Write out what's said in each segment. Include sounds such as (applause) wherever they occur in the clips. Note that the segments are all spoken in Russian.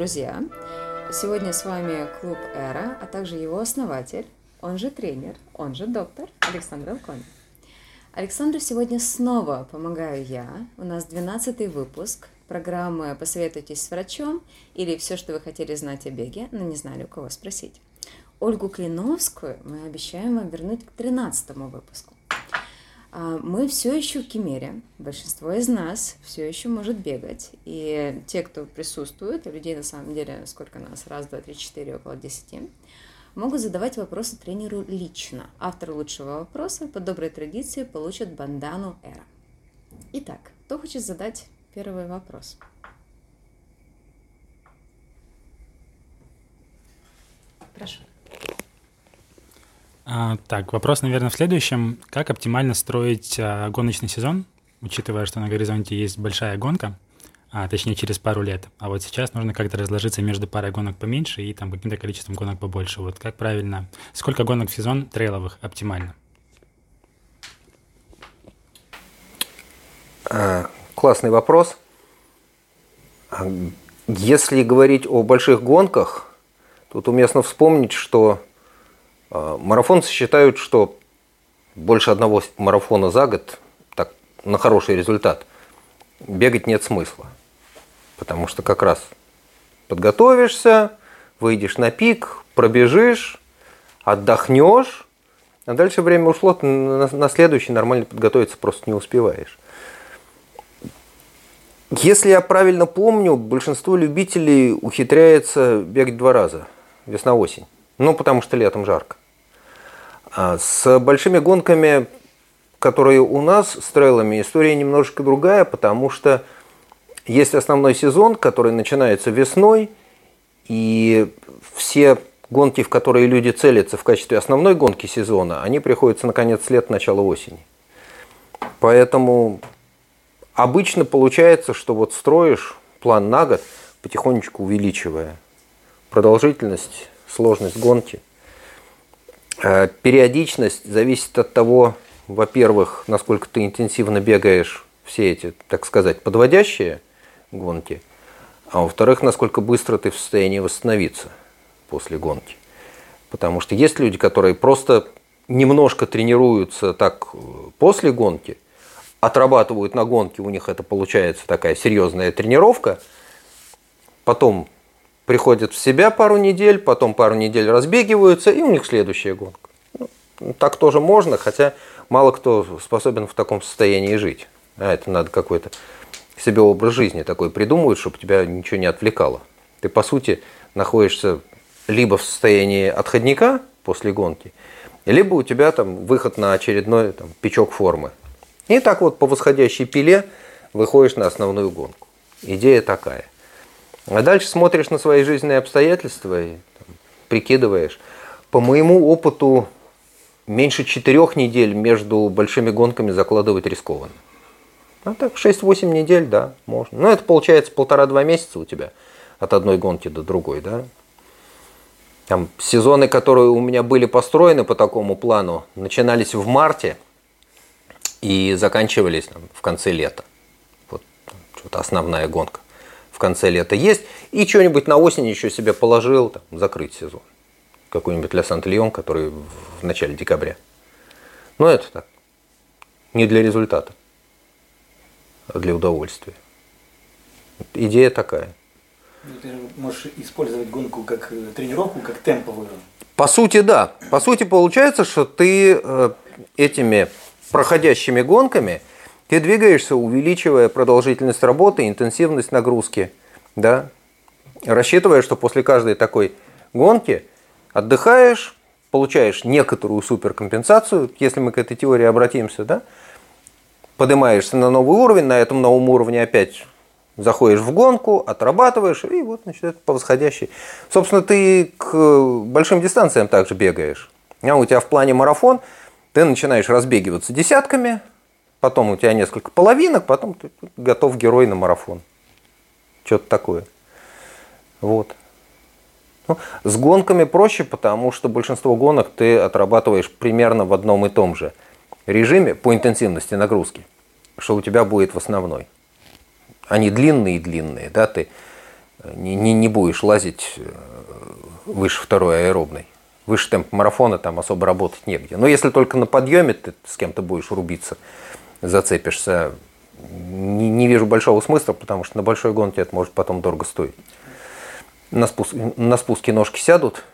друзья! Сегодня с вами клуб «Эра», а также его основатель, он же тренер, он же доктор Александр Алконин. Александру сегодня снова помогаю я. У нас 12 выпуск программы «Посоветуйтесь с врачом» или «Все, что вы хотели знать о беге, но не знали, у кого спросить». Ольгу Клиновскую мы обещаем вам вернуть к 13 выпуску. А, мы все еще в Кемере. Большинство из нас все еще может бегать. И те, кто присутствует, а людей на самом деле сколько нас, раз, два, три, четыре, около десяти, могут задавать вопросы тренеру лично. Автор лучшего вопроса по доброй традиции получит бандану Эра. Итак, кто хочет задать первый вопрос? Прошу. А, так, вопрос, наверное, в следующем. Как оптимально строить а, гоночный сезон, учитывая, что на горизонте есть большая гонка, а, точнее через пару лет, а вот сейчас нужно как-то разложиться между парой гонок поменьше и там каким-то количеством гонок побольше. Вот как правильно, сколько гонок в сезон трейловых оптимально? А, классный вопрос. Если говорить о больших гонках, тут уместно вспомнить, что марафонцы считают, что больше одного марафона за год так, на хороший результат бегать нет смысла. Потому что как раз подготовишься, выйдешь на пик, пробежишь, отдохнешь, а дальше время ушло, ты на следующий нормально подготовиться просто не успеваешь. Если я правильно помню, большинство любителей ухитряется бегать два раза, весна-осень. Ну, потому что летом жарко. А с большими гонками, которые у нас с трейлами, история немножко другая, потому что есть основной сезон, который начинается весной, и все гонки, в которые люди целятся в качестве основной гонки сезона, они приходятся на конец лет, начало осени. Поэтому обычно получается, что вот строишь план на год, потихонечку увеличивая продолжительность, сложность гонки – периодичность зависит от того, во-первых, насколько ты интенсивно бегаешь все эти, так сказать, подводящие гонки, а во-вторых, насколько быстро ты в состоянии восстановиться после гонки. Потому что есть люди, которые просто немножко тренируются так э, после гонки, отрабатывают на гонке, у них это получается такая серьезная тренировка, потом приходят в себя пару недель, потом пару недель разбегиваются, и у них следующая гонка. Ну, так тоже можно, хотя мало кто способен в таком состоянии жить. А это надо какой-то себе образ жизни такой придумывать, чтобы тебя ничего не отвлекало. Ты, по сути, находишься либо в состоянии отходника после гонки, либо у тебя там выход на очередной там, печок формы. И так вот по восходящей пиле выходишь на основную гонку. Идея такая. А дальше смотришь на свои жизненные обстоятельства и там, прикидываешь. По моему опыту, меньше четырех недель между большими гонками закладывать рискованно. А так 6-8 недель, да, можно. Но это получается полтора-два месяца у тебя от одной гонки до другой, да. Там сезоны, которые у меня были построены по такому плану, начинались в марте и заканчивались там, в конце лета. Вот, вот основная гонка конце лета есть, и что-нибудь на осень еще себе положил, там, закрыть сезон. Какой-нибудь Ля Сант-Леон, который в начале декабря. Но это так, не для результата, а для удовольствия. Идея такая. Ну, ты можешь использовать гонку как э, тренировку, как темповую. По сути, да. По сути, получается, что ты э, этими проходящими гонками – ты двигаешься, увеличивая продолжительность работы, интенсивность нагрузки, да, рассчитывая, что после каждой такой гонки отдыхаешь, получаешь некоторую суперкомпенсацию, если мы к этой теории обратимся, да, поднимаешься на новый уровень, на этом новом уровне опять заходишь в гонку, отрабатываешь, и вот, значит, это по восходящей. Собственно, ты к большим дистанциям также бегаешь. А у тебя в плане марафон, ты начинаешь разбегиваться десятками, потом у тебя несколько половинок, потом ты готов герой на марафон. Что-то такое. Вот. Ну, с гонками проще, потому что большинство гонок ты отрабатываешь примерно в одном и том же режиме по интенсивности нагрузки, что у тебя будет в основной. Они длинные-длинные, да, ты не, не, не будешь лазить э, выше второй аэробной. Выше темп марафона там особо работать негде. Но если только на подъеме ты с кем-то будешь рубиться, зацепишься, не, не вижу большого смысла, потому что на большой гонке это может потом дорого стоить. На, спуск, на спуске ножки сядут,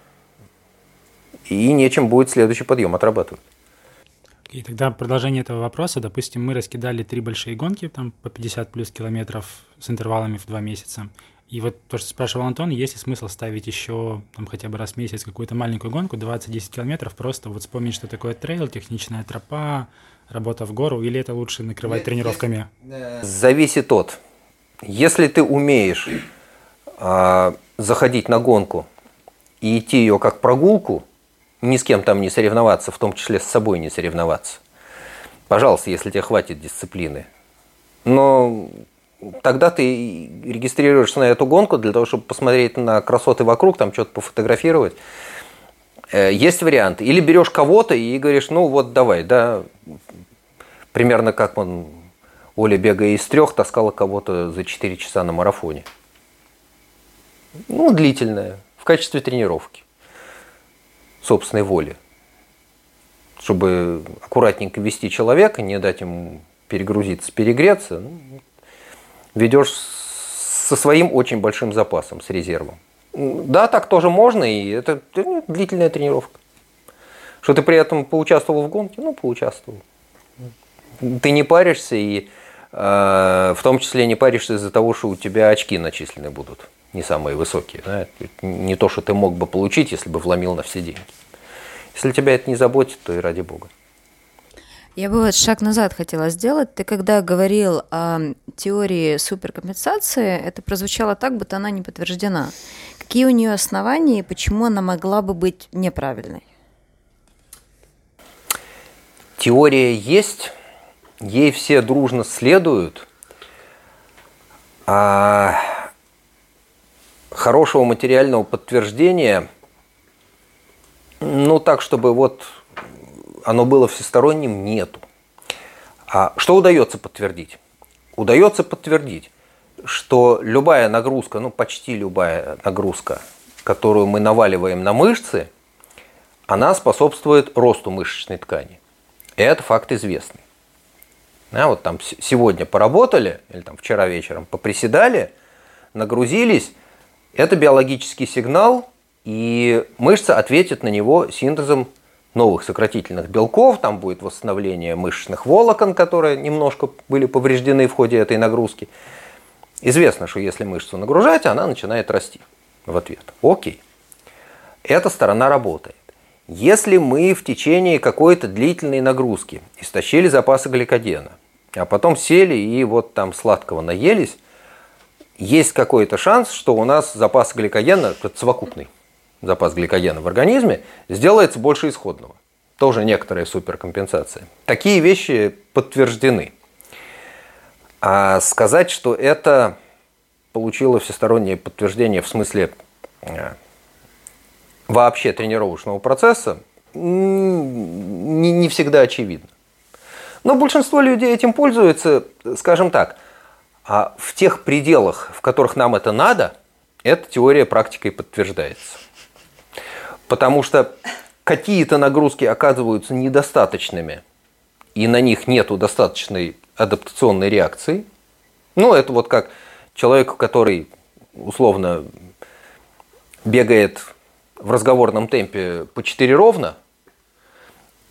и нечем будет следующий подъем отрабатывать. И тогда продолжение этого вопроса. Допустим, мы раскидали три большие гонки, там по 50 плюс километров с интервалами в два месяца. И вот то, что спрашивал Антон, есть ли смысл ставить еще там хотя бы раз в месяц какую-то маленькую гонку, 20-10 километров, просто вот вспомнить, что такое трейл, техничная тропа, работа в гору, или это лучше накрывать тренировками? Зависит от. Если ты умеешь э, заходить на гонку и идти ее как прогулку, ни с кем там не соревноваться, в том числе с собой не соревноваться. Пожалуйста, если тебе хватит дисциплины. Но тогда ты регистрируешься на эту гонку для того, чтобы посмотреть на красоты вокруг, там что-то пофотографировать. Э, есть вариант. Или берешь кого-то и говоришь, ну вот давай, да, примерно как он, Оля, бегая из трех, таскала кого-то за 4 часа на марафоне. Ну, длительная, в качестве тренировки собственной воли. Чтобы аккуратненько вести человека, не дать ему перегрузиться, перегреться, ну, ведешь со своим очень большим запасом, с резервом. Да, так тоже можно, и это длительная тренировка. Что ты при этом поучаствовал в гонке? Ну, поучаствовал. Ты не паришься, и э, в том числе не паришься из-за того, что у тебя очки начислены будут не самые высокие. Да? Не то, что ты мог бы получить, если бы вломил на все деньги. Если тебя это не заботит, то и ради бога. Я бы вот шаг назад хотела сделать. Ты когда говорил о теории суперкомпенсации, это прозвучало так, будто она не подтверждена. Какие у нее основания и почему она могла бы быть неправильной? Теория есть, ей все дружно следуют, а хорошего материального подтверждения, ну так, чтобы вот оно было всесторонним, нету. А что удается подтвердить? Удается подтвердить, что любая нагрузка, ну почти любая нагрузка, которую мы наваливаем на мышцы, она способствует росту мышечной ткани. И это факт известный. А вот там сегодня поработали, или там вчера вечером поприседали, нагрузились, это биологический сигнал, и мышца ответит на него синтезом новых сократительных белков, там будет восстановление мышечных волокон, которые немножко были повреждены в ходе этой нагрузки. Известно, что если мышцу нагружать, она начинает расти в ответ. Окей. Эта сторона работает. Если мы в течение какой-то длительной нагрузки истощили запасы гликогена, а потом сели и вот там сладкого наелись, есть какой-то шанс, что у нас запас гликогена, совокупный запас гликогена в организме, сделается больше исходного. Тоже некоторая суперкомпенсация. Такие вещи подтверждены. А сказать, что это получило всестороннее подтверждение в смысле э, вообще тренировочного процесса, не, не всегда очевидно. Но большинство людей этим пользуются, скажем так – а в тех пределах, в которых нам это надо, эта теория практикой подтверждается. Потому что какие-то нагрузки оказываются недостаточными, и на них нет достаточной адаптационной реакции. Ну, это вот как человек, который условно бегает в разговорном темпе по 4 ровно,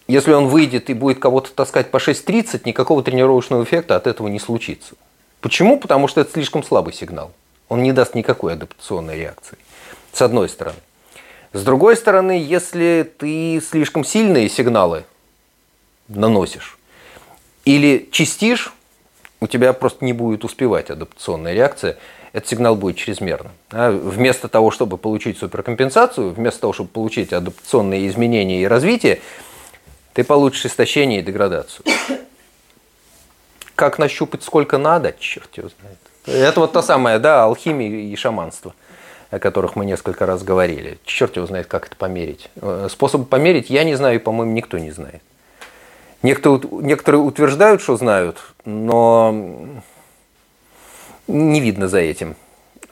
если он выйдет и будет кого-то таскать по 6.30, никакого тренировочного эффекта от этого не случится. Почему? Потому что это слишком слабый сигнал. Он не даст никакой адаптационной реакции. С одной стороны. С другой стороны, если ты слишком сильные сигналы наносишь или чистишь, у тебя просто не будет успевать адаптационная реакция, этот сигнал будет чрезмерным. А вместо того, чтобы получить суперкомпенсацию, вместо того, чтобы получить адаптационные изменения и развитие, ты получишь истощение и деградацию. Как нащупать сколько надо, черт его знает. Это вот то самое, да, алхимия и шаманство, о которых мы несколько раз говорили. Черт его знает, как это померить. Э, способ померить я не знаю, и, по-моему, никто не знает. Некоторые, утверждают, что знают, но не видно за этим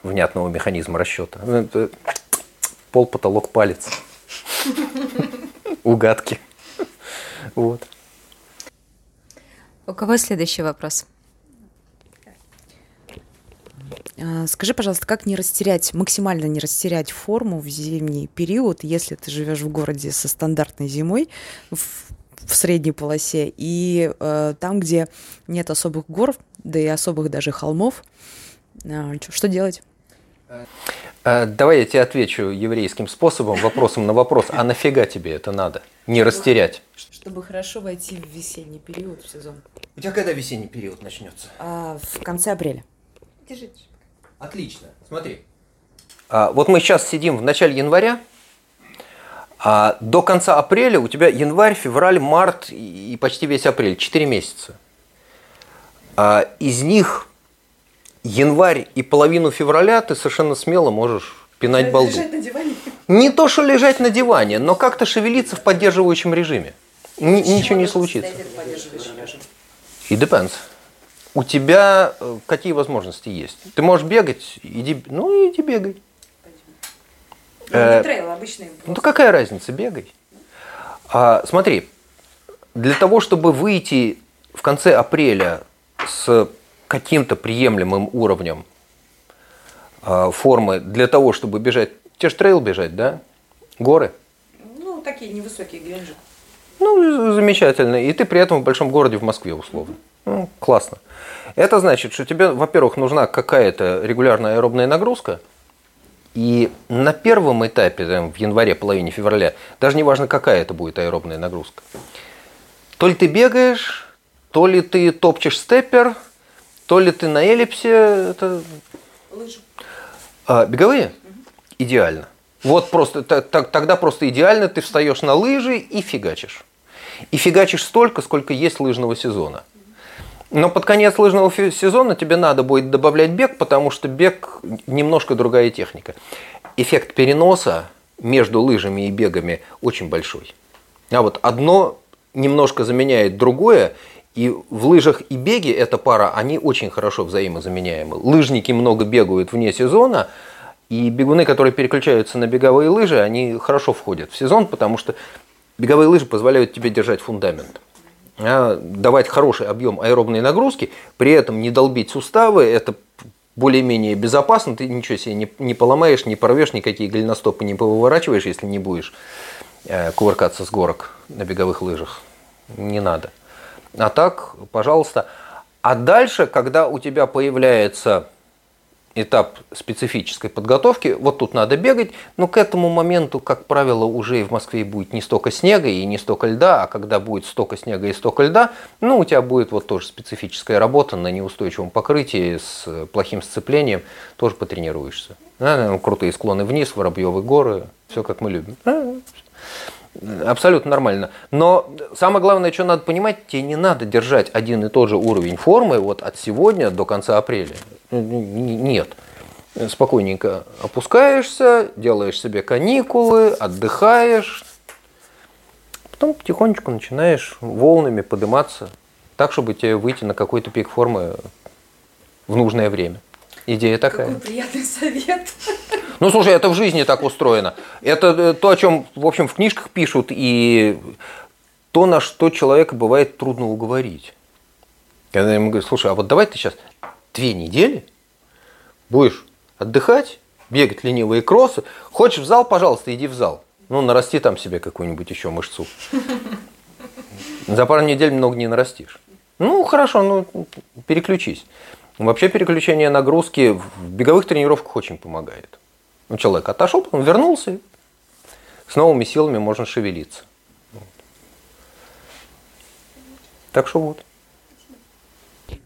внятного механизма расчета. Ну, пол, потолок, палец. Угадки. Вот. У кого следующий вопрос? А, Скажи, пожалуйста, как не растерять, максимально не растерять форму в зимний период, если ты живешь в городе со стандартной зимой в, в средней полосе и э, там, где нет особых гор, да и особых даже холмов, чё- что делать? Э, Давай я тебе отвечу еврейским способом, вопросом на вопрос. А нафига тебе это надо? Не растерять. Чтобы хорошо войти в весенний период, в сезон. У тебя когда весенний период начнется? А, в конце апреля. Отлично. Смотри. А, вот мы сейчас сидим в начале января. А до конца апреля у тебя январь, февраль, март и почти весь апрель. Четыре месяца. А из них январь и половину февраля ты совершенно смело можешь пинать балду. на диване. Не то, что лежать на диване, но как-то шевелиться в поддерживающем режиме. Ни- ничего не случится. И depends. У тебя э, какие возможности есть? Ты можешь бегать, иди, ну иди бегай. Э, трейл обычный. ну какая разница, бегай. А, смотри, для того, чтобы выйти в конце апреля с каким-то приемлемым уровнем а, формы, для того, чтобы бежать, те же трейл бежать, да? Горы. Ну, такие невысокие геленджик. Ну, замечательно. И ты при этом в большом городе в Москве, условно. Ну, классно. Это значит, что тебе, во-первых, нужна какая-то регулярная аэробная нагрузка. И на первом этапе, там, в январе, половине февраля, даже не важно, какая это будет аэробная нагрузка. То ли ты бегаешь, то ли ты топчешь степпер, то ли ты на эллипсе. Это... Лыжи. А, беговые? Идеально. Вот просто тогда просто идеально ты встаешь на лыжи и фигачишь. И фигачишь столько, сколько есть лыжного сезона. Но под конец лыжного сезона тебе надо будет добавлять бег, потому что бег немножко другая техника. Эффект переноса между лыжами и бегами очень большой. А вот одно немножко заменяет другое, и в лыжах и беге эта пара, они очень хорошо взаимозаменяемы. Лыжники много бегают вне сезона, и бегуны, которые переключаются на беговые лыжи, они хорошо входят в сезон, потому что беговые лыжи позволяют тебе держать фундамент. А, давать хороший объем аэробной нагрузки, при этом не долбить суставы, это более-менее безопасно, ты ничего себе не, не поломаешь, не порвешь, никакие голеностопы не повыворачиваешь, если не будешь э, кувыркаться с горок на беговых лыжах. Не надо. А так, пожалуйста. А дальше, когда у тебя появляется этап специфической подготовки, вот тут надо бегать, но к этому моменту, как правило, уже и в Москве будет не столько снега и не столько льда, а когда будет столько снега и столько льда, ну, у тебя будет вот тоже специфическая работа на неустойчивом покрытии с плохим сцеплением, тоже потренируешься. Да, крутые склоны вниз, Воробьевы горы, все как мы любим. Абсолютно нормально. Но самое главное, что надо понимать, тебе не надо держать один и тот же уровень формы вот от сегодня до конца апреля. Н- Нет. Спокойненько опускаешься, делаешь себе каникулы, отдыхаешь. Потом потихонечку начинаешь волнами подниматься, так, чтобы тебе выйти на какой-то пик формы в нужное время. Идея такая. Какой приятный совет. Ну, слушай, это в жизни так устроено. Это э, то, о чем, в общем, в книжках пишут, и то, на что человека бывает трудно уговорить. Когда ему говорят, слушай, а вот давай ты сейчас две недели будешь отдыхать, бегать ленивые кроссы. Хочешь в зал, пожалуйста, иди в зал. Ну, нарасти там себе какую-нибудь еще мышцу. За пару недель много не нарастишь. Ну, хорошо, ну, переключись. Вообще переключение нагрузки в беговых тренировках очень помогает. Ну, человек отошел, он вернулся, и с новыми силами можно шевелиться. Так что вот.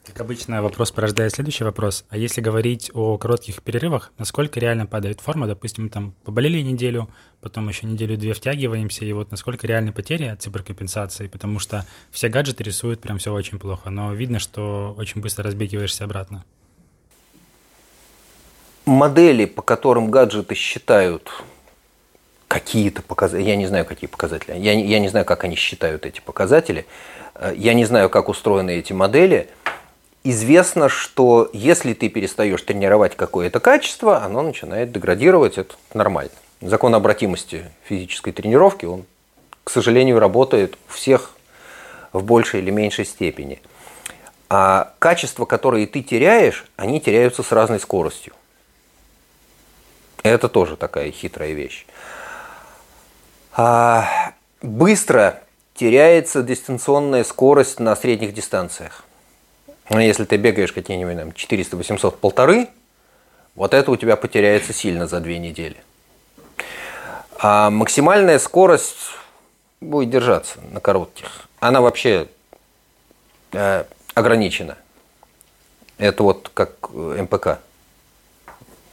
Как обычно, вопрос порождает следующий вопрос. А если говорить о коротких перерывах, насколько реально падает форма? Допустим, там поболели неделю, потом еще неделю-две втягиваемся, и вот насколько реальны потери от циберкомпенсации? Потому что все гаджеты рисуют прям все очень плохо, но видно, что очень быстро разбегиваешься обратно. Модели, по которым гаджеты считают какие-то показатели, я не знаю, какие показатели, я не, я не знаю, как они считают эти показатели, э, я не знаю, как устроены эти модели, известно, что если ты перестаешь тренировать какое-то качество, оно начинает деградировать, это нормально. Закон обратимости физической тренировки, он, к сожалению, работает у всех в большей или меньшей степени. А качества, которые ты теряешь, они теряются с разной скоростью. Это тоже такая хитрая вещь. А быстро теряется дистанционная скорость на средних дистанциях. Но если ты бегаешь какие-нибудь там 400, 800, полторы, вот это у тебя потеряется сильно за две недели. А максимальная скорость будет держаться на коротких. Она вообще э, ограничена. Это вот как э, МПК.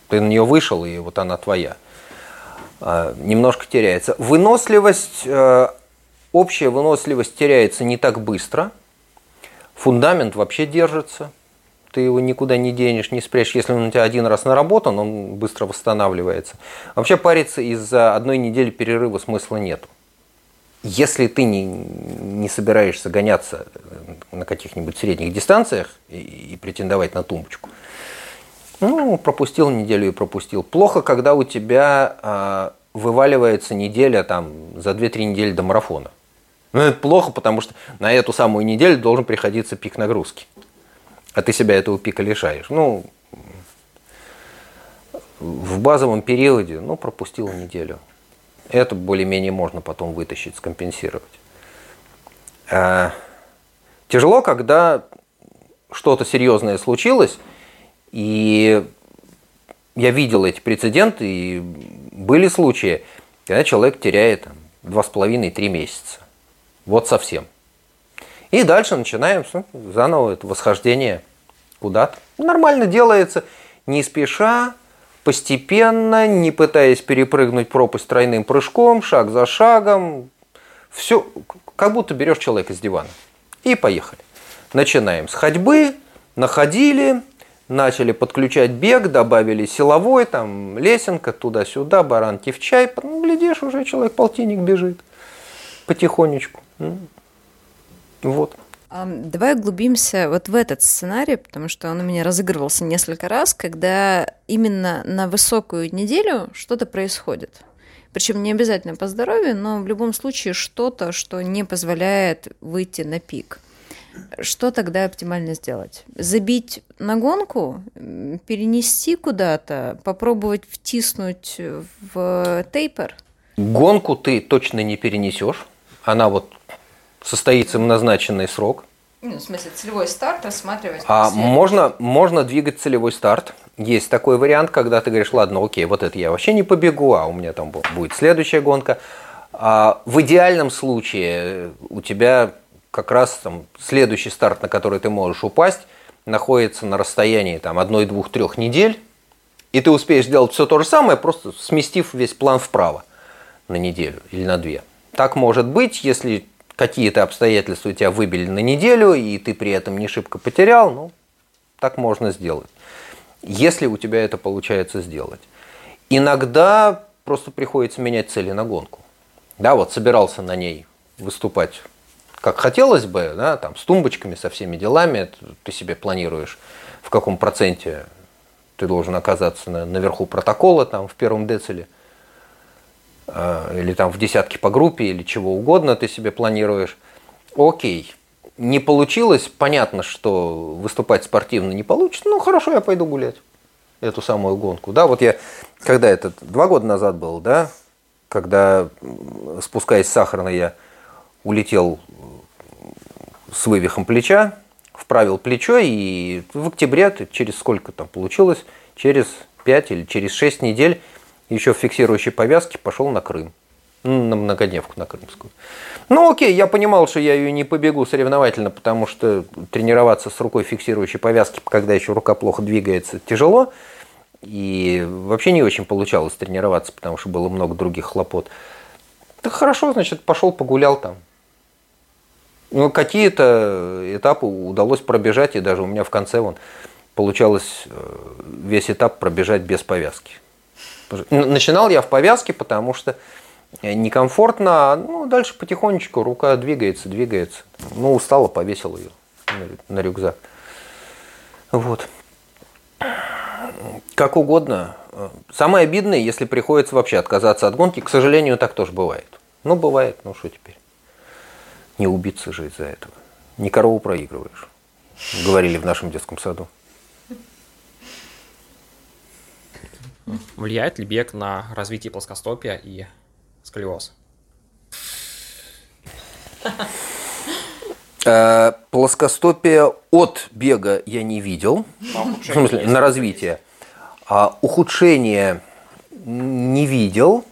Ты на нее вышел, и вот она твоя. Э, немножко теряется. Выносливость, э, общая выносливость теряется не так быстро – Фундамент вообще держится. Ты его никуда не денешь, не спрячешь. Если он у тебя один раз наработан, он быстро восстанавливается. Вообще париться из-за одной недели перерыва смысла нету. Если ты не, не собираешься гоняться на каких-нибудь средних дистанциях и, и претендовать на тумбочку, ну, пропустил неделю и пропустил. Плохо, когда у тебя э, вываливается неделя там, за 2-3 недели до марафона. Ну, это плохо, потому что на эту самую неделю должен приходиться пик нагрузки. А ты себя этого пика лишаешь. Ну, в базовом периоде, ну, пропустил неделю. Это более-менее можно потом вытащить, скомпенсировать. А, тяжело, когда что-то серьезное случилось, и я видел эти прецеденты, и были случаи, когда человек теряет два с половиной три месяца. Вот совсем. И дальше начинаем заново это восхождение куда-то. Нормально делается, не спеша, постепенно, не пытаясь перепрыгнуть пропасть тройным прыжком, шаг за шагом. Все, как будто берешь человека с дивана. И поехали. Начинаем с ходьбы, находили, начали подключать бег, добавили силовой, там лесенка туда-сюда, баранки в чай. Ну, глядишь, уже человек полтинник бежит потихонечку. Вот. Давай углубимся вот в этот сценарий, потому что он у меня разыгрывался несколько раз, когда именно на высокую неделю что-то происходит. Причем не обязательно по здоровью, но в любом случае что-то, что не позволяет выйти на пик. Что тогда оптимально сделать? Забить на гонку, перенести куда-то, попробовать втиснуть в тейпер? Гонку ты точно не перенесешь она вот состоится в назначенный срок. Ну, в смысле, целевой старт рассматривать? А можно, можно двигать целевой старт. Есть такой вариант, когда ты говоришь, ладно, окей, вот это я вообще не побегу, а у меня там будет следующая гонка. А в идеальном случае у тебя как раз там следующий старт, на который ты можешь упасть, находится на расстоянии там одной, двух, трех недель, и ты успеешь сделать все то же самое, просто сместив весь план вправо на неделю или на две. Так может быть, если какие-то обстоятельства у тебя выбили на неделю, и ты при этом не шибко потерял, ну, так можно сделать. Если у тебя это получается сделать. Иногда просто приходится менять цели на гонку. Да, вот собирался на ней выступать как хотелось бы, да, там, с тумбочками, со всеми делами, ты себе планируешь, в каком проценте ты должен оказаться на, наверху протокола, там, в первом децеле – Э, или там в десятке по группе, или чего угодно ты себе планируешь. Окей, не получилось, понятно, что выступать спортивно не получится, ну хорошо, я пойду гулять эту самую гонку. Да, вот я, когда это, два года назад был, да, когда, спускаясь с сахарной, я улетел с вывихом плеча, вправил плечо, и в октябре, через сколько там получилось, через 5 или через 6 недель еще в фиксирующей повязке пошел на Крым. На многодневку на Крымскую. Ну окей, я понимал, что я ее не побегу соревновательно, потому что тренироваться с рукой фиксирующей повязки, когда еще рука плохо двигается, тяжело. И вообще не очень получалось тренироваться, потому что было много других хлопот. Так хорошо, значит, пошел погулял там. Ну, какие-то этапы удалось пробежать, и даже у меня в конце вон получалось э, весь этап пробежать без повязки. Начинал я в повязке, потому что некомфортно, а ну, дальше потихонечку рука двигается, двигается. Ну, устала, повесил ее на рюкзак. Вот. Как угодно. Самое обидное, если приходится вообще отказаться от гонки. К сожалению, так тоже бывает. Ну, бывает, ну что теперь? Не убиться же из-за этого. Не корову проигрываешь. Говорили в нашем детском саду. Влияет ли бег на развитие плоскостопия и сколиоз? Э, Плоскостопие от бега я не видел. В смысле, на развитие. А ухудшение не видел.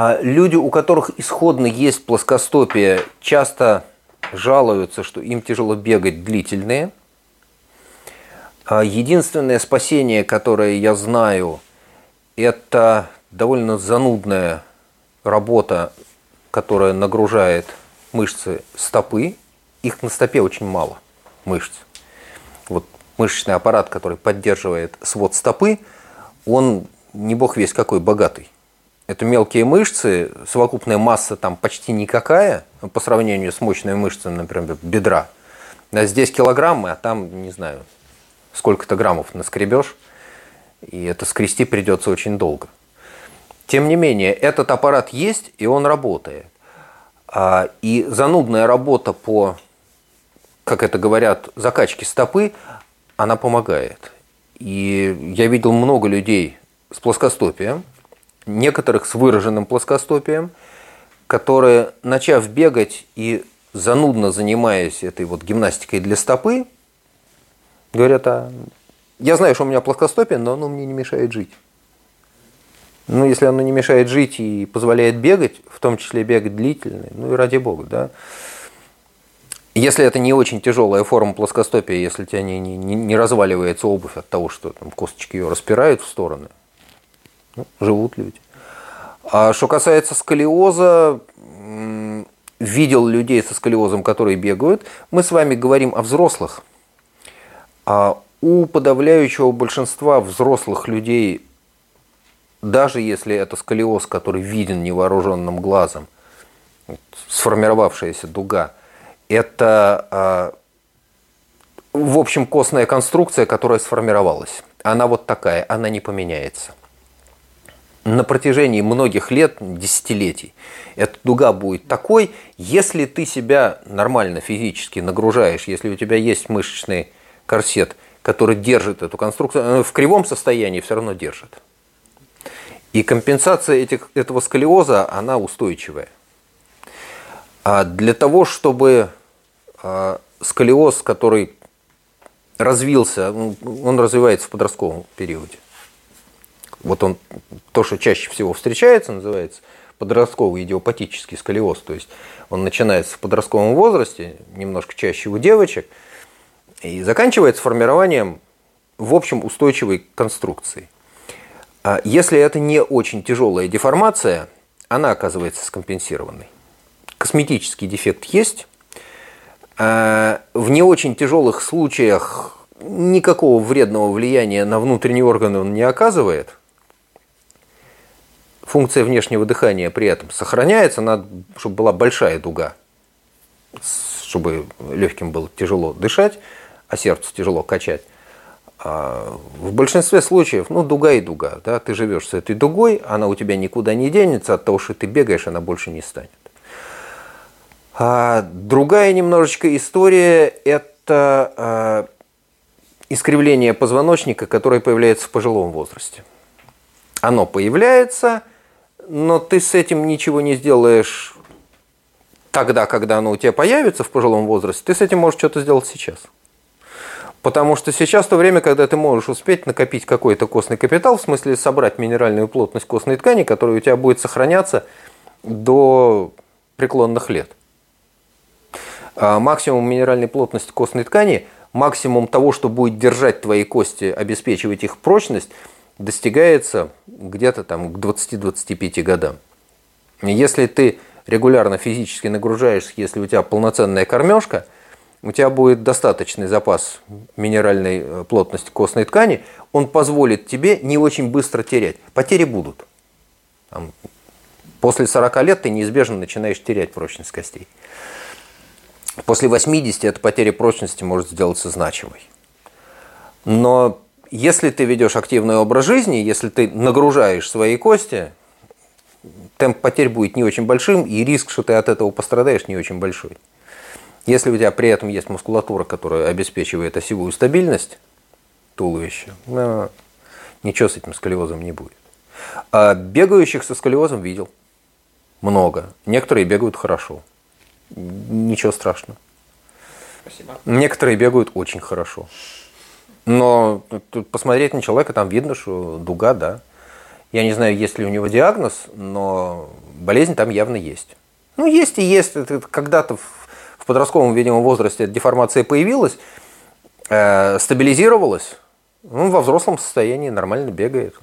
А люди, у которых исходно есть плоскостопие, часто жалуются, что им тяжело бегать длительные. А Единственное спасение, которое я знаю, это довольно занудная работа, которая нагружает мышцы стопы. Их на стопе очень мало мышц. Вот мышечный аппарат, который поддерживает свод стопы, он не бог весь какой богатый. Это мелкие мышцы, совокупная масса там почти никакая по сравнению с мощными мышцами, например, бедра. А здесь килограммы, а там, не знаю, сколько-то граммов наскребешь, и это скрести придется очень долго. Тем не менее, этот аппарат есть, и он работает. А, и занудная работа по, как это говорят, закачке стопы, она помогает. И я видел много людей с плоскостопием, некоторых с выраженным плоскостопием, которые, начав бегать и занудно занимаясь этой вот гимнастикой для стопы, говорят, а я знаю, что у меня плоскостопие, но оно мне не мешает жить. Ну, если оно не мешает жить и позволяет бегать, в том числе бегать длительно, ну и ради бога, да. Если это не очень тяжелая форма плоскостопия, если тебя не, не, не разваливается обувь от того, что там косточки ее распирают в стороны, ну, живут люди. А что касается сколиоза, видел людей со сколиозом, которые бегают. Мы с вами говорим о взрослых. А у подавляющего большинства взрослых людей, даже если это сколиоз, который виден невооруженным глазом, сформировавшаяся дуга, это, а, в общем, костная конструкция, которая сформировалась. Она вот такая, она не поменяется на протяжении многих лет, десятилетий, эта дуга будет такой, если ты себя нормально физически нагружаешь, если у тебя есть мышечный корсет, который держит эту конструкцию, в кривом состоянии все равно держит. И компенсация этих, этого сколиоза, она устойчивая. А для того, чтобы а, сколиоз, который развился, он развивается в подростковом периоде. Вот он, то, что чаще всего встречается, называется подростковый идиопатический сколиоз. То есть он начинается в подростковом возрасте, немножко чаще у девочек, и заканчивается формированием, в общем, устойчивой конструкции. А если это не очень тяжелая деформация, она оказывается скомпенсированной. Косметический дефект есть. А в не очень тяжелых случаях никакого вредного влияния на внутренние органы он не оказывает функция внешнего дыхания при этом сохраняется, надо, чтобы была большая дуга, чтобы легким было тяжело дышать, а сердцу тяжело качать. А в большинстве случаев, ну, дуга и дуга, да, ты живешь с этой дугой, она у тебя никуда не денется, от того, что ты бегаешь, она больше не станет. А другая немножечко история – это а, искривление позвоночника, которое появляется в пожилом возрасте. Оно появляется – но ты с этим ничего не сделаешь тогда, когда оно у тебя появится в пожилом возрасте, ты с этим можешь что-то сделать сейчас. Потому что сейчас то время, когда ты можешь успеть накопить какой-то костный капитал, в смысле собрать минеральную плотность костной ткани, которая у тебя будет сохраняться до преклонных лет. А максимум минеральной плотности костной ткани, максимум того, что будет держать твои кости, обеспечивать их прочность – достигается где-то там к 20-25 годам. Если ты регулярно физически нагружаешься, если у тебя полноценная кормежка, у тебя будет достаточный запас минеральной э, плотности костной ткани, он позволит тебе не очень быстро терять. Потери будут. Там, после 40 лет ты неизбежно начинаешь терять прочность костей. После 80 эта потеря прочности может сделаться значимой. Но если ты ведешь активный образ жизни, если ты нагружаешь свои кости, темп потерь будет не очень большим, и риск, что ты от этого пострадаешь, не очень большой. Если у тебя при этом есть мускулатура, которая обеспечивает осевую стабильность туловища, ну, ничего с этим сколиозом не будет. А бегающих со сколиозом видел много. Некоторые бегают хорошо. Ничего страшного. Спасибо. Некоторые бегают очень хорошо. Но тут посмотреть на человека, там видно, что дуга, да. Я не знаю, есть ли у него диагноз, но болезнь там явно есть. Ну, есть и есть. Это когда-то в, подростковом, видимо, возрасте эта деформация появилась, э, стабилизировалась. Ну, во взрослом состоянии нормально бегает.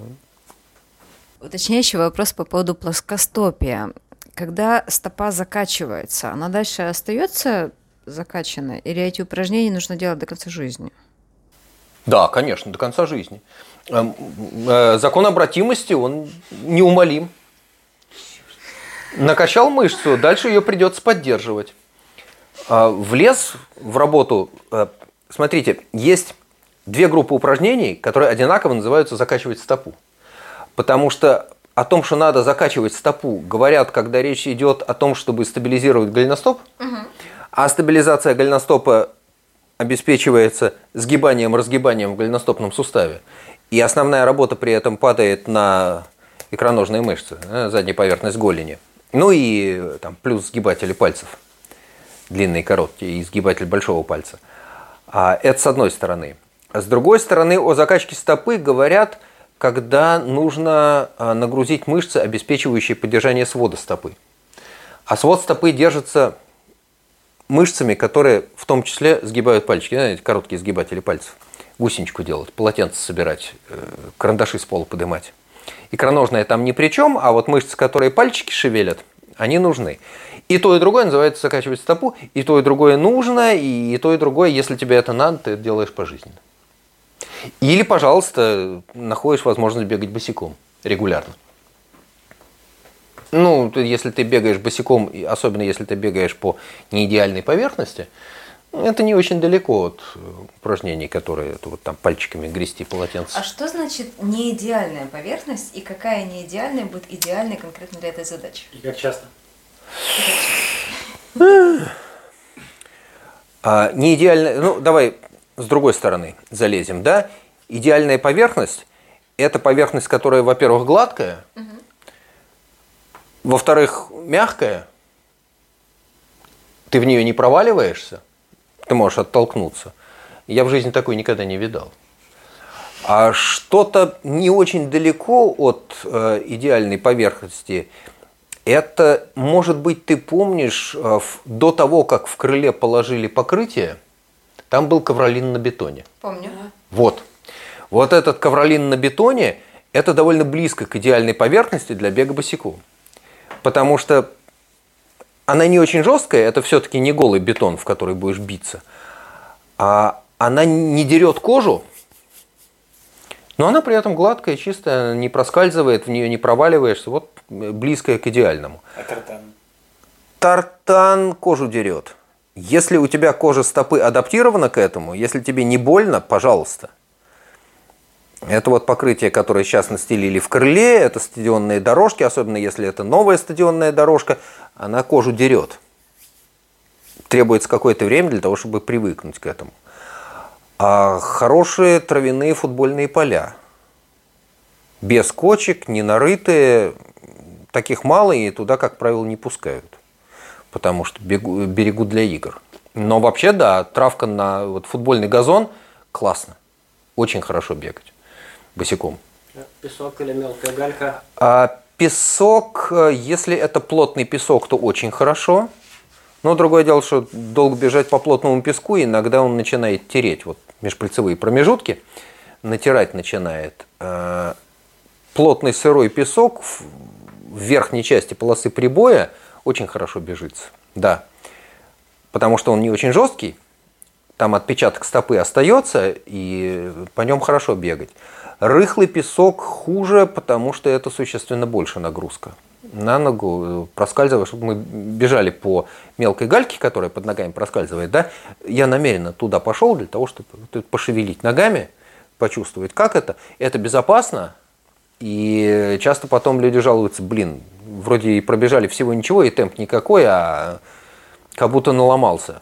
Уточняющий вопрос по поводу плоскостопия. Когда стопа закачивается, она дальше остается закачанной, или эти упражнения нужно делать до конца жизни? Да, конечно, до конца жизни. Эм, э, закон обратимости, он неумолим. Накачал мышцу, дальше ее придется поддерживать. А, влез в работу, э, смотрите, есть две группы упражнений, которые одинаково называются закачивать стопу. Потому что о том, что надо закачивать стопу, говорят, когда речь идет о том, чтобы стабилизировать голеностоп, угу. а стабилизация голеностопа обеспечивается сгибанием, разгибанием в голеностопном суставе. И основная работа при этом падает на икроножные мышцы, задняя поверхность голени. Ну и там, плюс сгибатели пальцев, длинные и короткие, и сгибатель большого пальца. А это с одной стороны. С другой стороны, о закачке стопы говорят, когда нужно а, нагрузить мышцы, обеспечивающие поддержание свода стопы. А свод стопы держится мышцами, которые в том числе сгибают пальчики, знаете, короткие сгибатели пальцев. Гусеничку делать, полотенце собирать, э, карандаши с пола поднимать. Икроножная там ни при чем, а вот мышцы, которые пальчики шевелят, они нужны. И то, и другое называется закачивать стопу, и то, и другое нужно, и то, и другое, если тебе это надо, ты это делаешь пожизненно. Или, пожалуйста, находишь возможность бегать босиком регулярно. Ну, если ты бегаешь босиком, особенно если ты бегаешь по неидеальной поверхности, это не очень далеко от упражнений, которые это вот там пальчиками грести полотенце. А что значит неидеальная поверхность и какая неидеальная будет идеальной конкретно для этой задачи? И как часто? А, не идеальная, ну давай с другой стороны залезем, да? Идеальная поверхность – это поверхность, которая, во-первых, гладкая, угу. Во-вторых, мягкая, ты в нее не проваливаешься, ты можешь оттолкнуться. Я в жизни такой никогда не видал. А что-то не очень далеко от э, идеальной поверхности, это, может быть, ты помнишь, э, в, до того, как в крыле положили покрытие, там был ковролин на бетоне. Помню. Вот. Вот этот ковролин на бетоне, это довольно близко к идеальной поверхности для бега босиком потому что она не очень жесткая, это все-таки не голый бетон, в который будешь биться, а она не дерет кожу, но она при этом гладкая, чистая, не проскальзывает, в нее не проваливаешься, вот близкая к идеальному. А тартан? Тартан кожу дерет. Если у тебя кожа стопы адаптирована к этому, если тебе не больно, пожалуйста – это вот покрытие, которое сейчас настелили в крыле, это стадионные дорожки, особенно если это новая стадионная дорожка, она кожу дерет. Требуется какое-то время для того, чтобы привыкнуть к этому. А хорошие травяные футбольные поля. Без кочек, не нарытые, таких мало и туда, как правило, не пускают. Потому что берегут для игр. Но вообще, да, травка на вот, футбольный газон классно. Очень хорошо бегать босиком. Песок или мелкая галька? А, песок, э, если это плотный песок, то очень хорошо. Но другое дело, что долго бежать по плотному песку, иногда он начинает тереть. Вот межпальцевые промежутки натирать начинает. А, плотный сырой песок в верхней части полосы прибоя очень хорошо бежится. Да. Потому что он не очень жесткий, там отпечаток стопы остается, и по нем хорошо бегать. Рыхлый песок хуже, потому что это существенно больше нагрузка. На ногу э, проскальзывая, чтобы мы бежали по мелкой гальке, которая под ногами проскальзывает, да, я намеренно туда пошел для того, чтобы пошевелить ногами, почувствовать, как это. Это безопасно, и часто потом люди жалуются, блин, вроде и пробежали всего ничего, и темп никакой, а как будто наломался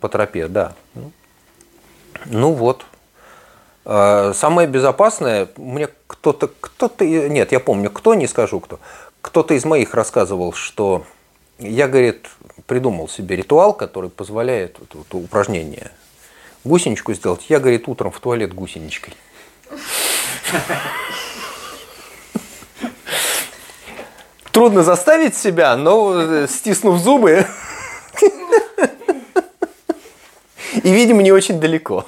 по тропе, да. Ну, ну вот. А, Самое безопасное, мне кто-то, кто-то, нет, я помню, кто, не скажу кто, кто-то из моих рассказывал, что я, говорит, придумал себе ритуал, который позволяет вот, вот, упражнение гусеничку сделать. Я, говорит, утром в туалет гусеничкой. Трудно заставить себя, но э, стиснув зубы, (laughs) и, видимо, не очень далеко.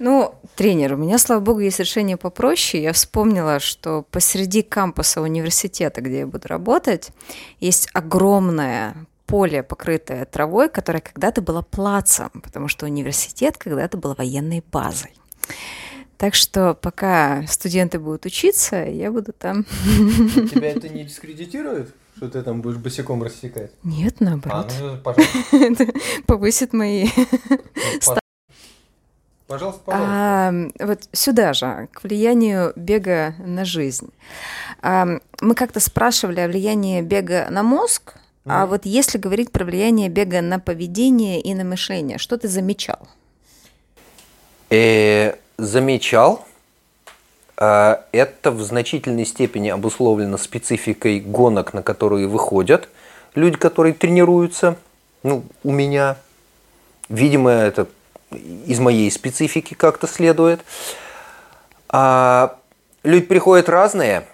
Ну, тренер, у меня, слава богу, есть решение попроще. Я вспомнила, что посреди кампуса университета, где я буду работать, есть огромное поле, покрытое травой, которое когда-то было плацем, потому что университет когда-то был военной базой. Так что пока студенты будут учиться, я буду там. Тебя это не дискредитирует? Что ты там будешь босиком рассекать? Нет, наоборот. А, ну, (laughs) повысит мои... Пожалуйста, пожалуйста. А, вот сюда же, к влиянию бега на жизнь. А, мы как-то спрашивали о влиянии бега на мозг, а вот если говорить про влияние бега на поведение и на мышление, что ты замечал? Э, замечал, э, это в значительной степени обусловлено спецификой гонок, на которые выходят люди, которые тренируются. Ну, у меня, видимо, это из моей специфики как-то следует. А, люди приходят разные,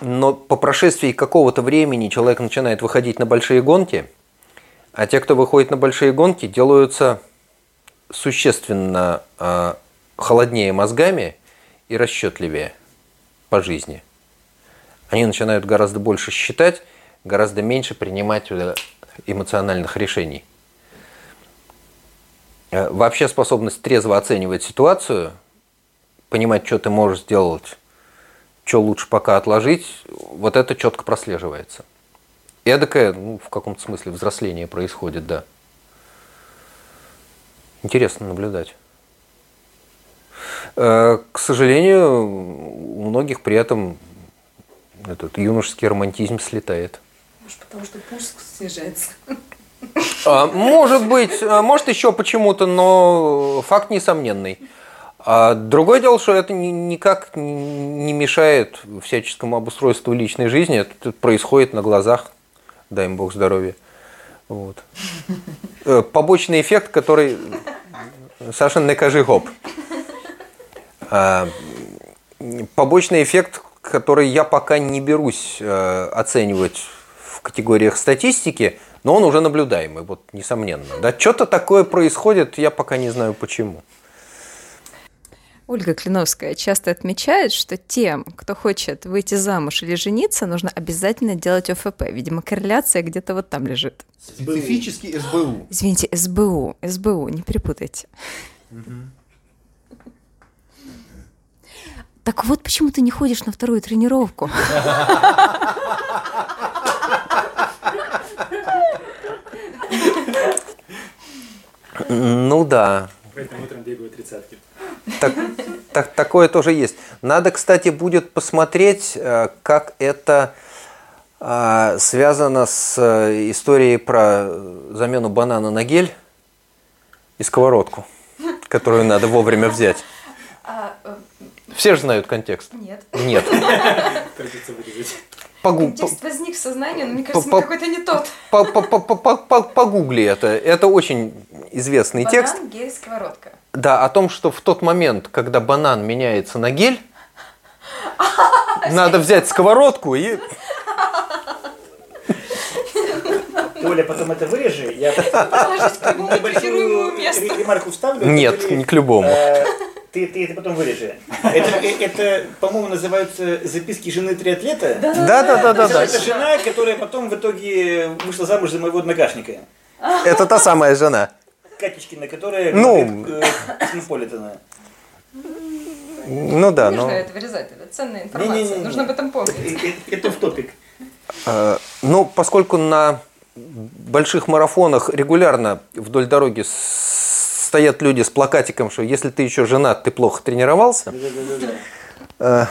но по прошествии какого-то времени человек начинает выходить на большие гонки, а те, кто выходит на большие гонки, делаются существенно а, холоднее мозгами и расчетливее по жизни. Они начинают гораздо больше считать, гораздо меньше принимать э, эмоциональных решений. Э, Вообще способность трезво оценивать ситуацию, понимать, что ты можешь сделать, что лучше пока отложить, вот это четко прослеживается. Эдакое, ну, в каком-то смысле, взросление происходит, да. Интересно наблюдать. Э, К сожалению, у многих при этом этот юношеский романтизм слетает. Может, потому что пульс снижается. А, Может быть, а, может еще почему-то, но факт несомненный. А другое дело, что это ни- никак не мешает всяческому обустройству личной жизни. Это происходит на глазах, дай им бог здоровья. Вот. Э, Побочный эффект, который совершенно не кажи гоп. А, Побочный эффект, который я пока не берусь э, оценивать в категориях статистики, но он уже наблюдаемый, вот несомненно. Да, что-то такое происходит, я пока не знаю почему. Ольга Клиновская часто отмечает, что тем, кто хочет выйти замуж или жениться, нужно обязательно делать ОФП. Видимо, корреляция где-то вот там лежит. Специфический СБУ. Извините, СБУ, СБУ, не перепутайте. Так вот, почему ты не ходишь на вторую тренировку? (laughs) Ну да, Поэтому утром бегаю тридцатки. так, так- такое тоже есть. Надо, кстати, будет посмотреть, э, как это а, связано с э, историей про замену банана на гель и сковородку, которую надо вовремя взять. Все же знают контекст. Нет. Нет. Погу- возник в сознании, но мне кажется, он какой-то не тот. по- по- по- по- по- по- Погугли это. Это очень известный текст. гель, сковородка. Да, о том, что в тот момент, когда банан меняется на гель, надо взять сковородку и... Оля, потом это вырежи. Я небольшую ре- ремарку вставлю. Нет, не к любому. Ты, ты это потом вырежи. Это, э, это, по-моему, называются записки жены триатлета. Да, да, да, да, да. Это жена, которая потом в итоге вышла замуж за моего одногашника. Это та самая жена. Катечкина, которая Ну. говорит, э, Космополитена. Ну да, но... это вырезать, это ценная Не-не-не. Нужно об этом помнить. э, Это в топик. Ну, поскольку на больших марафонах регулярно вдоль дороги с- стоят люди с плакатиком, что если ты еще женат, ты плохо тренировался. Э,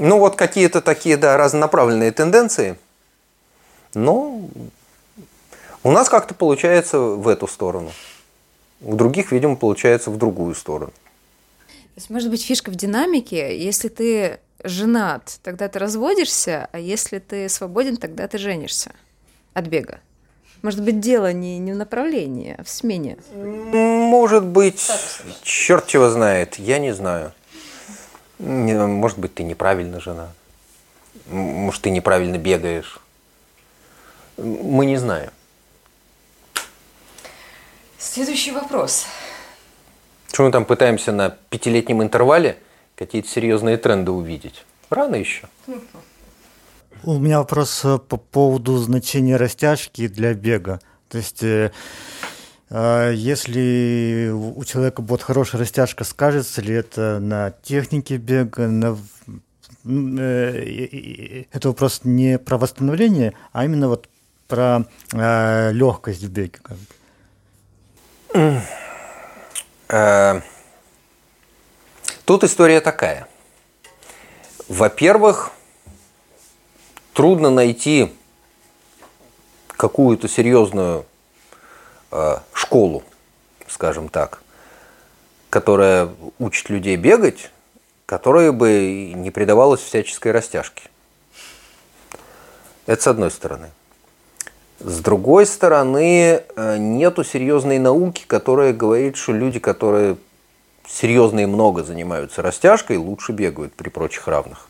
ну, вот какие-то такие, да, разнонаправленные тенденции. Но у нас как-то получается в эту сторону. У других, видимо, получается в другую сторону. То есть, может быть, фишка в динамике. Если ты женат, тогда ты разводишься, а если ты свободен, тогда ты женишься от бега. Может быть, дело не, не в направлении, а в смене. Может быть, черт его знает, я не знаю. Может быть, ты неправильно жена. Может, ты неправильно бегаешь. Мы не знаем. Следующий вопрос. Что мы там пытаемся на пятилетнем интервале какие-то серьезные тренды увидеть? Рано еще. У меня вопрос э, по поводу значения растяжки для бега. То есть, э, э, если у человека будет хорошая растяжка, скажется ли это на технике бега, на это вопрос не про восстановление, а именно вот про э, легкость в беге. Тут история такая. Во-первых, трудно найти какую-то серьезную э, школу, скажем так, которая учит людей бегать, которая бы не предавалась всяческой растяжке. Это с одной стороны. С другой стороны, э, нету серьезной науки, которая говорит, что люди, которые серьезно и много занимаются растяжкой, лучше бегают при прочих равных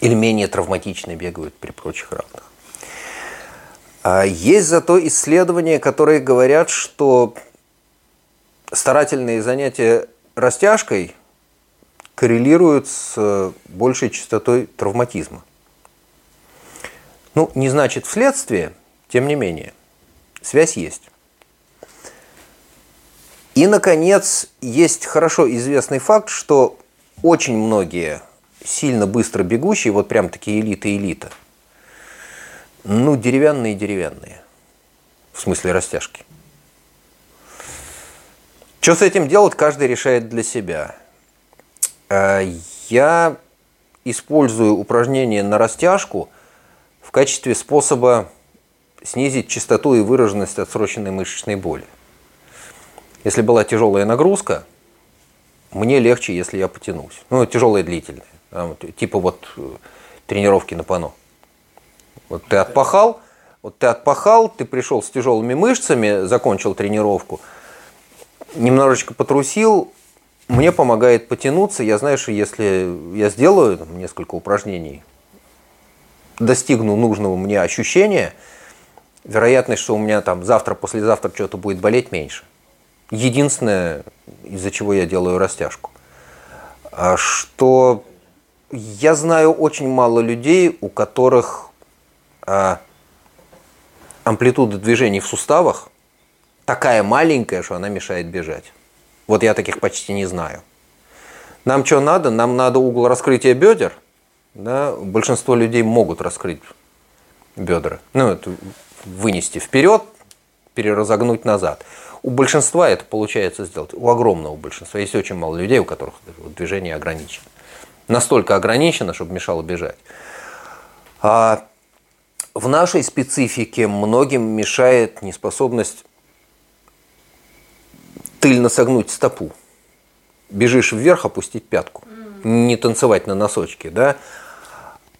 или менее травматично бегают при прочих равных. А есть зато исследования, которые говорят, что старательные занятия растяжкой коррелируют с большей частотой травматизма. Ну, не значит вследствие, тем не менее, связь есть. И, наконец, есть хорошо известный факт, что очень многие сильно быстро бегущие, вот прям такие элита-элита, ну, деревянные-деревянные, в смысле растяжки. Что с этим делать, каждый решает для себя. А, я использую упражнения на растяжку в качестве способа снизить частоту и выраженность отсроченной мышечной боли. Если была тяжелая нагрузка, мне легче, если я потянусь. Ну, тяжелая длительная типа вот э, тренировки на пано. Вот ты отпахал, вот ты отпахал, ты пришел с тяжелыми мышцами, закончил тренировку, немножечко потрусил, мне помогает потянуться. Я знаю, что если я сделаю несколько упражнений, достигну нужного мне ощущения, вероятность, что у меня там завтра, послезавтра что-то будет болеть меньше. Единственное, из-за чего я делаю растяжку. А что я знаю очень мало людей, у которых а, амплитуда движений в суставах такая маленькая, что она мешает бежать. Вот я таких почти не знаю. Нам что надо? Нам надо угол раскрытия бедер. Да? Большинство людей могут раскрыть бедра. Ну, это вынести вперед, переразогнуть назад. У большинства это получается сделать. У огромного большинства. Есть очень мало людей, у которых движение ограничено настолько ограничено, чтобы мешало бежать. А в нашей специфике многим мешает неспособность тыльно согнуть стопу. Бежишь вверх, опустить пятку. Не танцевать на носочке, да?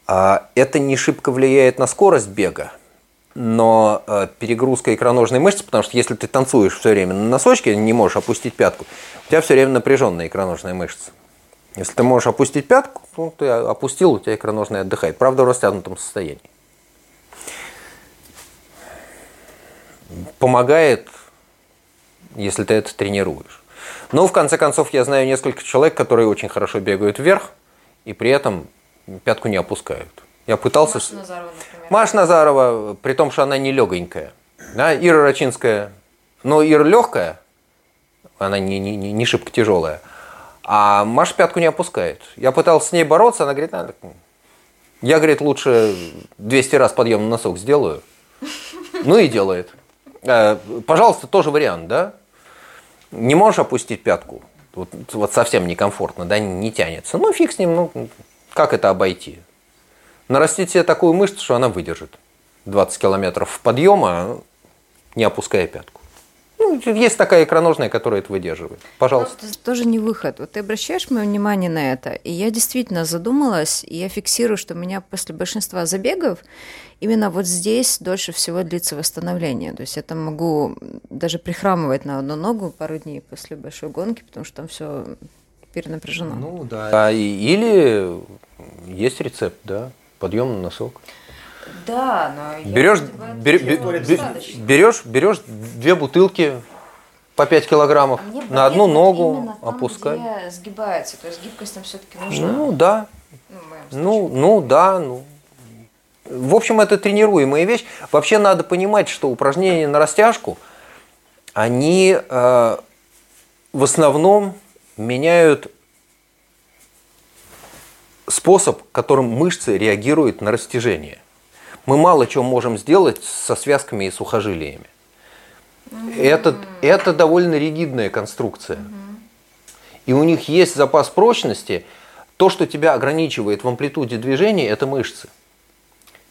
А это не шибко влияет на скорость бега, но э, перегрузка икроножной мышцы, потому что если ты танцуешь все время на носочке, не можешь опустить пятку, у тебя все время напряженная икроножная мышца. Если ты можешь опустить пятку, ну, ты опустил, у тебя икроножная отдыхает. Правда, в растянутом состоянии. Помогает, если ты это тренируешь. Но, в конце концов, я знаю несколько человек, которые очень хорошо бегают вверх, и при этом пятку не опускают. Я пытался... Маша Назарова, например. Маша Назарова, при том, что она не легонькая. Да, Ира Рачинская, но Ира легкая, она не, не, не шибко тяжелая. А Маша пятку не опускает. Я пытался с ней бороться, она говорит, надо. Я, говорит, лучше 200 раз подъем на носок сделаю. Ну и делает. Э, пожалуйста, тоже вариант, да? Не можешь опустить пятку, вот, вот совсем некомфортно, да, не тянется. Ну, фиг с ним, ну, как это обойти? Нарастить себе такую мышцу, что она выдержит 20 километров подъема, не опуская пятку. Ну, есть такая икроножная, которая это выдерживает. Пожалуйста. Но это тоже не выход. Вот ты обращаешь мое внимание на это, и я действительно задумалась, и я фиксирую, что у меня после большинства забегов именно вот здесь дольше всего длится восстановление. То есть я там могу даже прихрамывать на одну ногу пару дней после большой гонки, потому что там все перенапряжено. Ну да. А, или есть рецепт, да, подъем на носок. Да, но берешь, бер, бер, берешь, берешь две бутылки по 5 килограммов Мне на одну ногу там, опускай. Где сгибается, то есть гибкость там все-таки нужна. Ну да. Ну, ну да, ну. В общем, это тренируемая вещь. Вообще надо понимать, что упражнения на растяжку, они э, в основном меняют способ, которым мышцы реагируют на растяжение мы мало чего можем сделать со связками и сухожилиями. Mm-hmm. Это, это довольно ригидная конструкция. Mm-hmm. И у них есть запас прочности. То, что тебя ограничивает в амплитуде движения, это мышцы.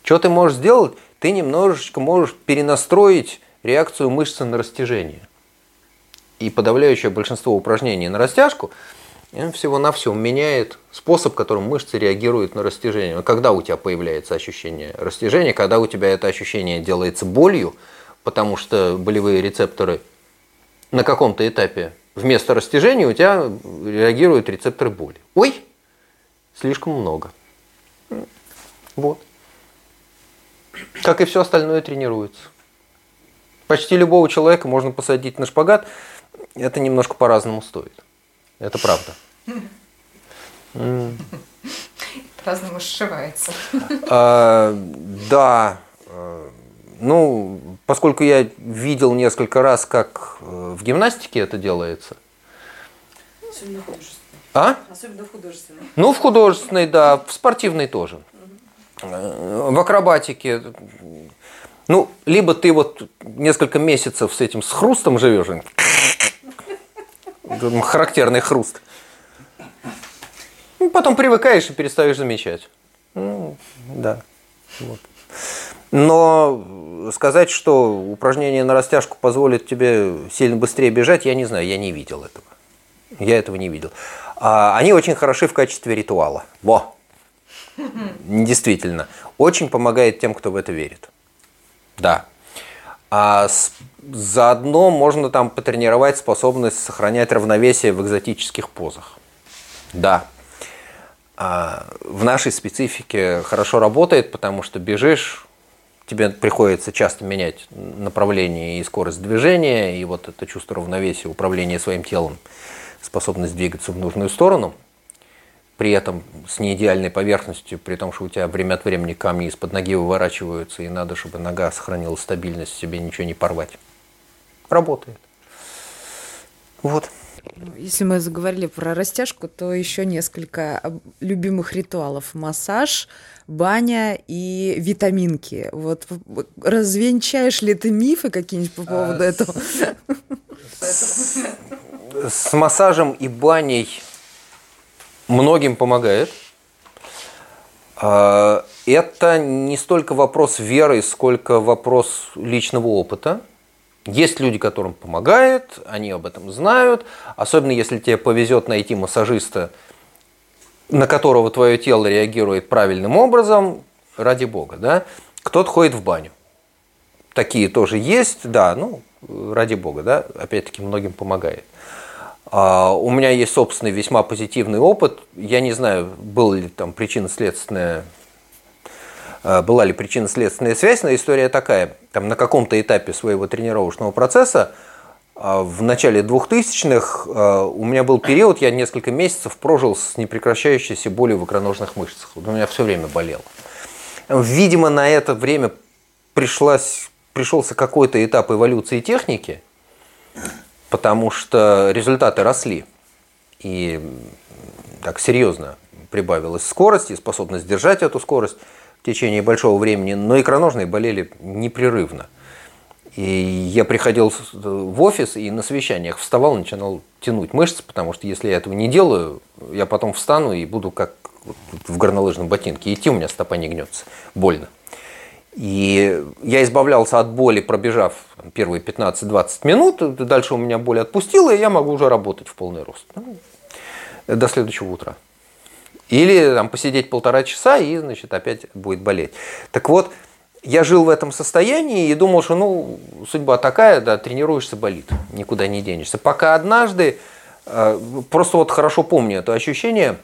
Что ты можешь сделать? Ты немножечко можешь перенастроить реакцию мышцы на растяжение. И подавляющее большинство упражнений на растяжку – он всего-навсего меняет способ, которым мышцы реагируют на растяжение. Когда у тебя появляется ощущение растяжения, когда у тебя это ощущение делается болью, потому что болевые рецепторы на каком-то этапе вместо растяжения у тебя реагируют рецепторы боли. Ой, слишком много. Вот. Как и все остальное тренируется. Почти любого человека можно посадить на шпагат, это немножко по-разному стоит. Это правда. (laughs) По-разному сшивается. (laughs) А, да. Ну, поскольку я видел несколько раз, как э, в гимнастике это делается. Особенно художественной. А? Особенно в художественной. Ну, в художественной, да, в спортивной тоже. Э, в акробатике. Ну, либо ты вот несколько месяцев с этим с хрустом живешь, характерный хруст. Ну, потом привыкаешь и перестаешь замечать. Ну, да. Вот. Но сказать, что упражнение на растяжку позволит тебе сильно быстрее бежать, я не знаю, я не видел этого. Я этого не видел. А они очень хороши в качестве ритуала. Во! Действительно. Очень помогает тем, кто в это верит. Да. А с, заодно можно там потренировать способность сохранять равновесие в экзотических позах. Да. А в нашей специфике хорошо работает, потому что бежишь, тебе приходится часто менять направление и скорость движения, и вот это чувство равновесия, управление своим телом, способность двигаться в нужную сторону – при этом с неидеальной поверхностью, при том, что у тебя время от времени камни из-под ноги выворачиваются, и надо, чтобы нога сохранила стабильность, себе ничего не порвать. Работает. Вот. Если мы заговорили про растяжку, то еще несколько любимых ритуалов. Массаж, баня и витаминки. Вот развенчаешь ли ты мифы какие-нибудь по поводу а, этого? с массажем и баней многим помогает. А, это не столько вопрос веры, сколько вопрос личного опыта. Есть люди, которым помогает, они об этом знают. Особенно если тебе повезет найти массажиста, на которого твое тело реагирует правильным образом, ради бога. Да? Кто-то ходит в баню. Такие тоже есть, да, ну, ради бога, да, опять-таки многим помогает. А, у меня есть собственный весьма позитивный опыт. Я не знаю, был ли там причинно-следственная была ли причинно-следственная связь, но история такая. Там на каком-то этапе своего тренировочного процесса а, в начале 2000-х у меня был период, я несколько месяцев прожил с непрекращающейся болью в икроножных мышцах. У меня все время болело. Видимо, на это время пришлось, пришелся какой-то этап эволюции техники – потому что результаты росли. И так серьезно прибавилась скорость и способность держать эту скорость течение большого времени, но икроножные болели непрерывно. И я приходил в офис и на совещаниях вставал, начинал тянуть мышцы, потому что если я этого не делаю, я потом встану и буду как в горнолыжном ботинке. Идти у меня стопа не гнется. Больно. И я избавлялся от боли, пробежав первые 15-20 минут. Дальше у меня боль отпустила, и я могу уже работать в полный рост. Ну, До следующего утра. Или там, посидеть полтора часа, и, значит, опять будет болеть. Так вот, я жил в этом состоянии и думал, что, ну, судьба такая, да, тренируешься, болит, никуда не денешься. Пока однажды, э, просто вот хорошо помню это ощущение,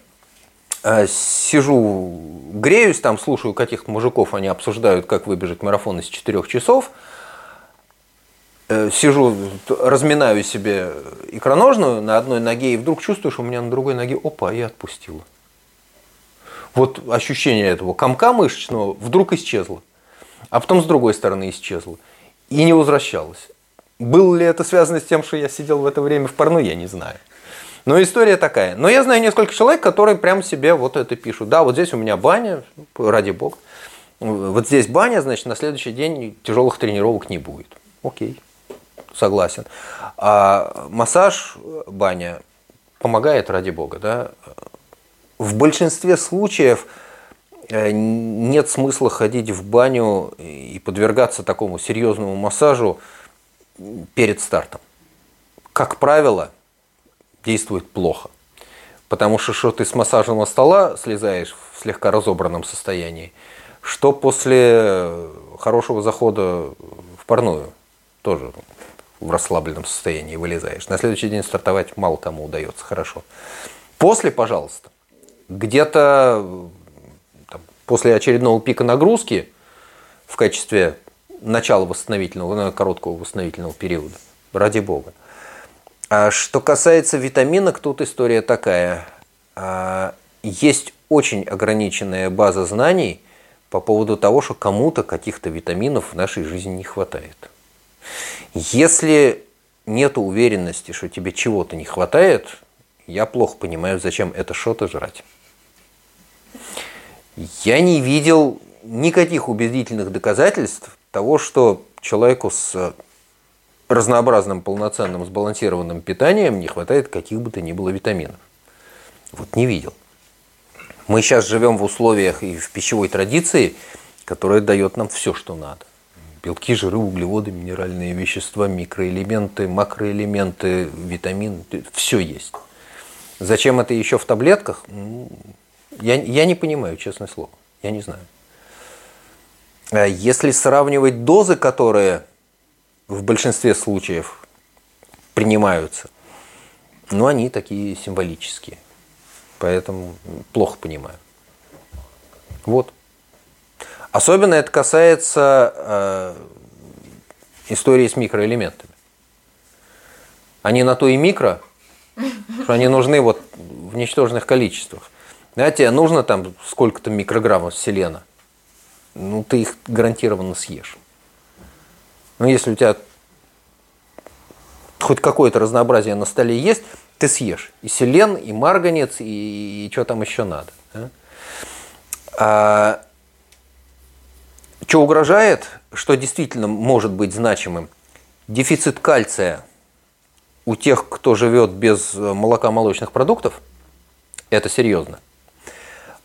э, сижу, греюсь там, слушаю каких-то мужиков, они обсуждают, как выбежать марафон из 4 часов, Э, сижу, разминаю себе икроножную на одной ноге, и вдруг чувствую, что у меня на другой ноге, опа, и отпустила. Вот ощущение этого комка мышечного вдруг исчезло, а потом с другой стороны исчезло и не возвращалось. Было ли это связано с тем, что я сидел в это время в парну, я не знаю. Но история такая. Но я знаю несколько человек, которые прям себе вот это пишут. Да, вот здесь у меня баня, ради бога. Вот здесь баня, значит, на следующий день тяжелых тренировок не будет. Окей, согласен. А массаж, баня помогает, ради бога, да. В большинстве случаев э, нет смысла ходить в баню и подвергаться такому серьезному массажу перед стартом. Как правило, действует плохо. Потому что что ты с массажного стола слезаешь в слегка разобранном состоянии, что после хорошего захода в парную тоже в расслабленном состоянии вылезаешь. На следующий день стартовать мало кому удается хорошо. После, пожалуйста, где-то после очередного пика нагрузки в качестве начала восстановительного, ну, короткого восстановительного периода, ради бога. А что касается витаминок, тут история такая. А, Есть очень ограниченная база знаний по поводу того, что кому-то каких-то витаминов в нашей жизни не хватает. Если нет уверенности, что тебе чего-то не хватает, я плохо понимаю, зачем это что-то жрать. Я не видел никаких убедительных доказательств того, что человеку с разнообразным, полноценным, сбалансированным питанием не хватает каких бы то ни было витаминов. Вот не видел. Мы сейчас живем в условиях и в пищевой традиции, которая дает нам все, что надо. Белки, жиры, углеводы, минеральные вещества, микроэлементы, макроэлементы, витамины, все есть. Зачем это еще в таблетках? Я, я не понимаю, честное слово. Я не знаю. А Если сравнивать дозы, которые в большинстве случаев принимаются, ну, они такие символические. Поэтому плохо понимаю. Вот. Особенно это касается э, истории с микроэлементами. Они на то и микро, что они нужны вот в ничтожных количествах. Знаете, нужно там сколько-то микрограммов селена. Ну, ты их гарантированно съешь. Но если у тебя хоть какое-то разнообразие на столе есть, ты съешь. И селен, и марганец, и, и что там еще надо. да? А, что угрожает, что действительно может быть значимым? Дефицит кальция у тех, кто живет без молока молочных продуктов, это серьезно.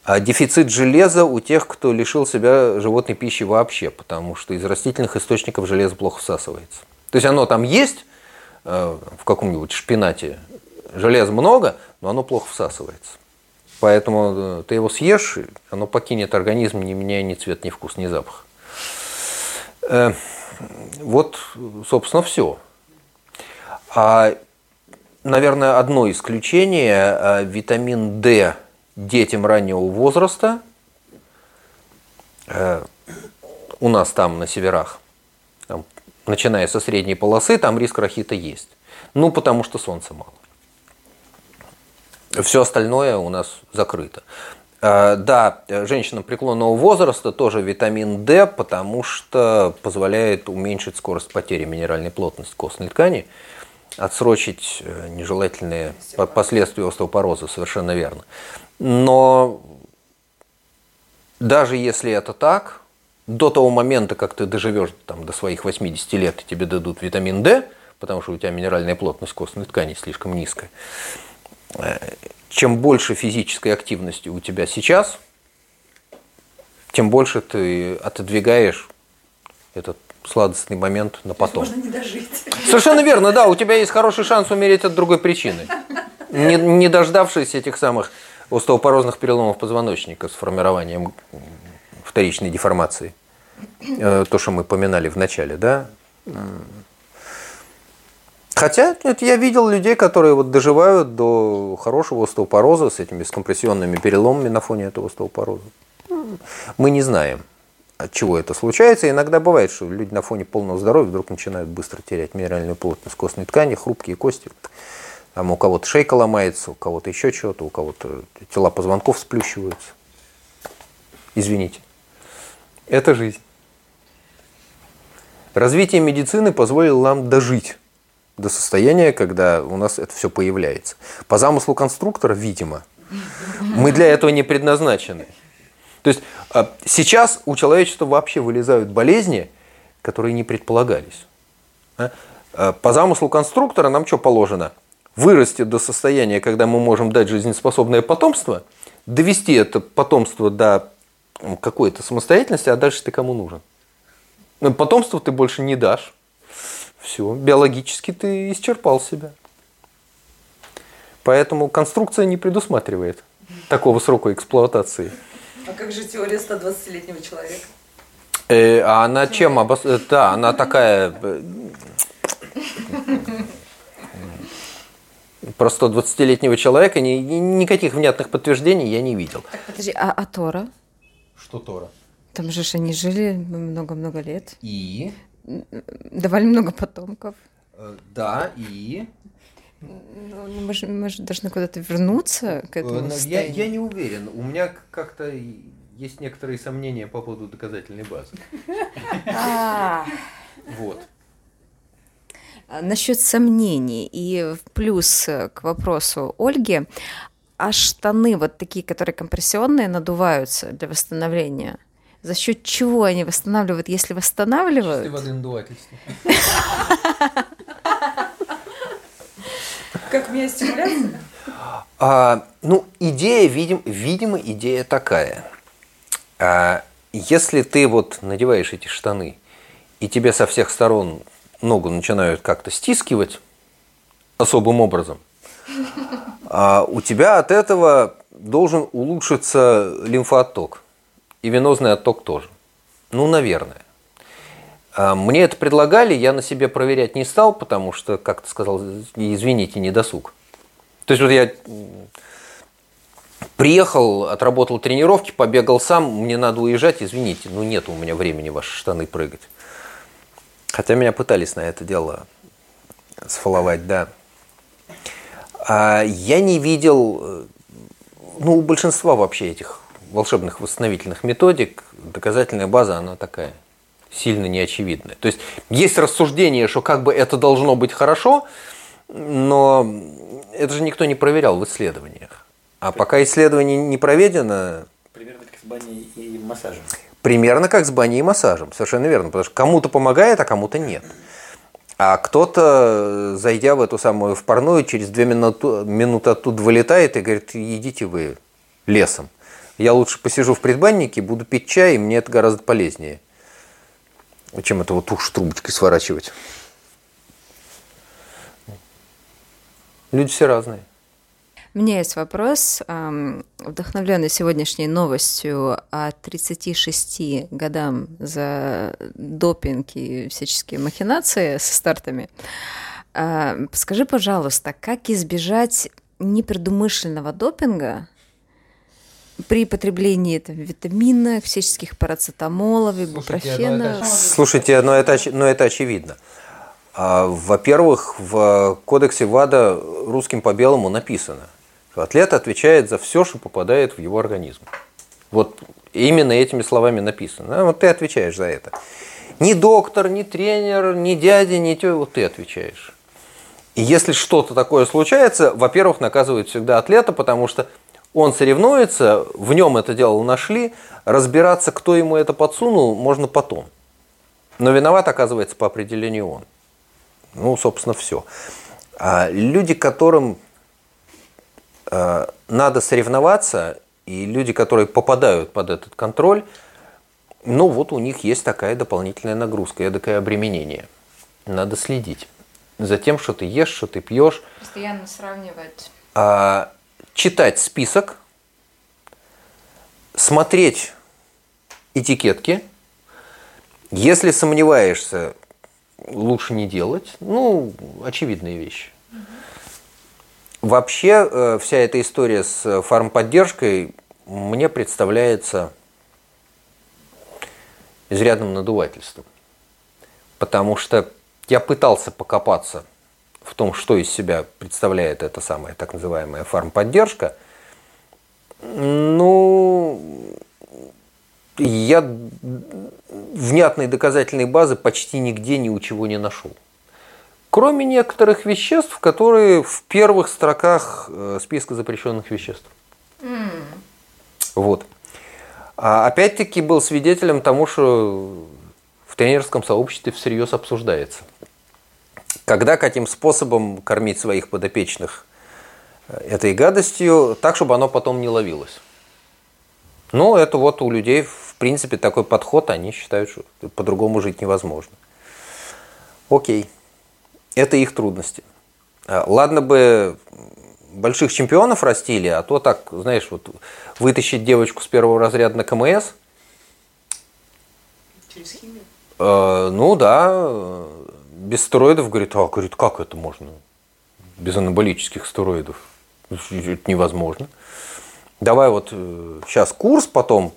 А дефицит железа у тех, кто лишил себя животной пищи вообще, потому что из растительных источников железо плохо всасывается. То есть оно там есть э, в каком-нибудь шпинате, железа много, но оно плохо всасывается. Поэтому э, ты его съешь, оно покинет организм, не меняя ни цвет, ни вкус, ни запах. Э, Вот, собственно, все. А, наверное, одно исключение э, – витамин D детям раннего возраста. Э, У нас там на северах, там, начиная со средней полосы, там риск рахита есть. Ну, потому что солнца мало. Все остальное у нас закрыто. Э, Да, женщинам преклонного возраста тоже витамин D, потому что позволяет уменьшить скорость потери минеральной плотности костной ткани, отсрочить э, нежелательные по- последствия остеопороза, совершенно верно. Но даже если это так, до того момента, как ты доживешь там, до своих 80 лет, и тебе дадут витамин D, потому что у тебя минеральная плотность костной ткани слишком низкая, э, чем больше физической активности у тебя сейчас, тем больше ты отодвигаешь этот сладостный момент на потом. Можно не дожить. Совершенно верно, да, у тебя есть хороший шанс умереть от другой причины. Не, не дождавшись этих самых остеопорозных переломов позвоночника с формированием вторичной деформации. Э, то, что мы поминали в начале, да. Хотя это я видел людей, которые вот доживают до хорошего остеопороза с этими скомпрессионными переломами на фоне этого остеопороза. Мы не знаем, от чего это случается. Иногда бывает, что люди на фоне полного здоровья вдруг начинают быстро терять минеральную плотность костной ткани, хрупкие кости. Там у кого-то шейка ломается, у кого-то еще чего-то, у кого-то тела позвонков сплющиваются. Извините. Это жизнь. Развитие медицины позволило нам дожить до состояния, когда у нас это все появляется. По замыслу конструктора, видимо, мы для этого не предназначены. То есть а, сейчас у человечества вообще вылезают болезни, которые не предполагались. А? А, по замыслу конструктора нам что положено? Вырасти до состояния, когда мы можем дать жизнеспособное потомство, довести это потомство до какой-то самостоятельности, а дальше ты кому нужен? Ну, потомство ты больше не дашь. Все, биологически ты исчерпал себя. Поэтому конструкция не предусматривает такого срока эксплуатации. А как же теория 120-летнего человека? Э, а она чем обос... Э, да, она такая... Э, про 120-летнего человека ни, никаких внятных подтверждений я не видел. Подожди, а, а Тора? Что Тора? Там же они жили много-много лет. И? Давали много потомков. Э, да, и? Ну, ну, мы, же, мы же должны куда-то вернуться к этому э, я, я не уверен. У меня как-то есть некоторые сомнения по поводу доказательной базы. (laughs) А. Вот. А, насчет сомнений и плюс к вопросу Ольги, а штаны вот такие, которые компрессионные, надуваются для восстановления? За счет чего они восстанавливают, если восстанавливают? Чистой воды надувательство. (laughs) Как миостимуляция? А, ну, идея, видим, видимо, идея такая. А, если ты вот надеваешь эти штаны, и тебе со всех сторон ногу начинают как-то стискивать особым образом, а у тебя от этого должен улучшиться лимфоотток. И венозный отток тоже. Ну, наверное. А, мне это предлагали, я на себе проверять не стал, потому что, как ты сказал, извините, не досуг. То есть вот я приехал, отработал тренировки, побегал сам, мне надо уезжать, извините, ну нет у меня времени ваши штаны прыгать. Хотя меня пытались на это дело сфоловать, да. А я не видел, э, ну, у большинства вообще этих волшебных восстановительных методик доказательная база, она такая – сильно неочевидное. То есть есть рассуждение, что как бы это должно быть хорошо, но это же никто не проверял в исследованиях. А пока исследование не проведено... Примерно как с баней и массажем. Примерно как с баней и массажем, совершенно верно. Потому что кому-то помогает, а кому-то нет. А кто-то, зайдя в эту самую в парную, через две минуты, минуты оттуда вылетает и говорит, идите вы лесом. Я лучше посижу в предбаннике, буду пить чай, и мне это гораздо полезнее чем это вот уж трубочкой сворачивать. Люди все разные. У меня есть вопрос, вдохновленный сегодняшней новостью о 36 годам за допинг и всяческие махинации со стартами. А, скажи, пожалуйста, как избежать непредумышленного допинга при потреблении там, витаминов, всяческих парацетамолов, ибупрофена. Слушайте, но это, но это очевидно. А, во-первых, в кодексе ВАДА русским по белому написано, что атлет отвечает за все, что попадает в его организм. Вот именно этими словами написано. А вот ты отвечаешь за это. Ни доктор, ни тренер, ни дядя, ни тетя, вот ты отвечаешь. И если что-то такое случается, во-первых, наказывают всегда атлета, потому что Он соревнуется, в нем это дело нашли, разбираться, кто ему это подсунул, можно потом. Но виноват, оказывается, по определению он. Ну, собственно, все. А люди, которым э, надо соревноваться, и люди, которые попадают под этот контроль, ну вот у них есть такая дополнительная нагрузка, эдакое обременение. Надо следить за тем, что ты ешь, что ты пьешь. Постоянно сравнивать. А, читать список, смотреть этикетки. Если сомневаешься, лучше не делать. Ну, очевидные вещи. Вообще, э, вся эта история с фармподдержкой мне представляется изрядным надувательством. Потому что я пытался покопаться в том, что из себя представляет эта самая так называемая фармподдержка. Ну, я внятной доказательной базы почти нигде ни у чего не нашел. Кроме некоторых веществ, которые в первых строках э, списка запрещенных веществ. Mm. Вот. А опять-таки был свидетелем тому, что в тренерском сообществе всерьез обсуждается. Когда каким способом кормить своих подопечных э, этой гадостью, так, чтобы оно потом не ловилось. Ну, это вот у людей, в принципе, такой подход, они считают, что по-другому жить невозможно. Окей. Это их трудности. А, ладно бы больших чемпионов растили, а то так, знаешь, вот вытащить девочку с первого разряда на КМС. Через химию? Э, ну да, без стероидов, говорит, а, говорит, как это можно? Без анаболических стероидов. Это невозможно. Давай вот сейчас э, курс, потом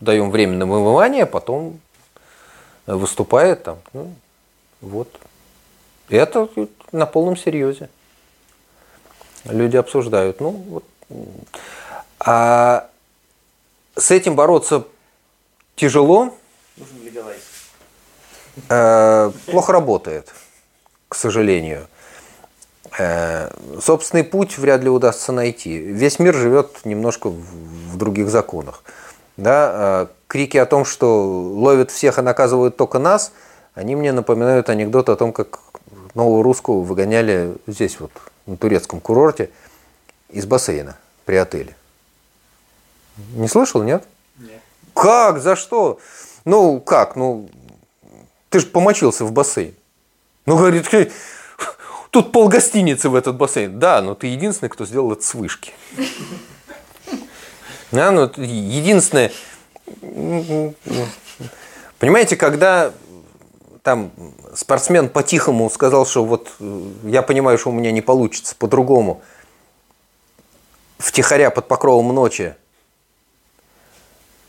даем временное вымывание, потом выступает там. Ну, вот. Это на полном серьезе. Люди обсуждают. Ну, вот. А с этим бороться тяжело. Э, плохо работает, к сожалению. Э, собственный путь вряд ли удастся найти. Весь мир живет немножко в других законах. Да? Э, крики о том, что ловят всех и наказывают только нас, они мне напоминают анекдот о том, как нового русского выгоняли здесь вот, на турецком курорте, из бассейна при отеле. Не слышал, нет? Нет. Как? За что? Ну, как? Ну, ты же помочился в бассейн. Ну, говорит, тут пол гостиницы в этот бассейн. Да, но ты единственный, кто сделал это с вышки. Да, ну, единственное... Понимаете, когда там спортсмен по-тихому сказал, что вот э, я понимаю, что у меня не получится по-другому, втихаря под покровом ночи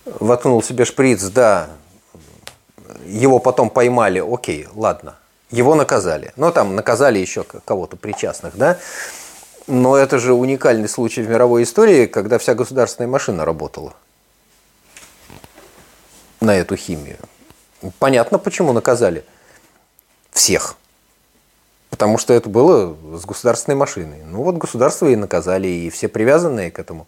воткнул себе шприц, да, его потом поймали, окей, ладно, его наказали. Ну, там наказали еще кого-то причастных, да, но это же уникальный случай в мировой истории, когда вся государственная машина работала на эту химию. Понятно, почему наказали всех. Потому что это было с государственной машиной. Ну вот государство и наказали, и все привязанные к этому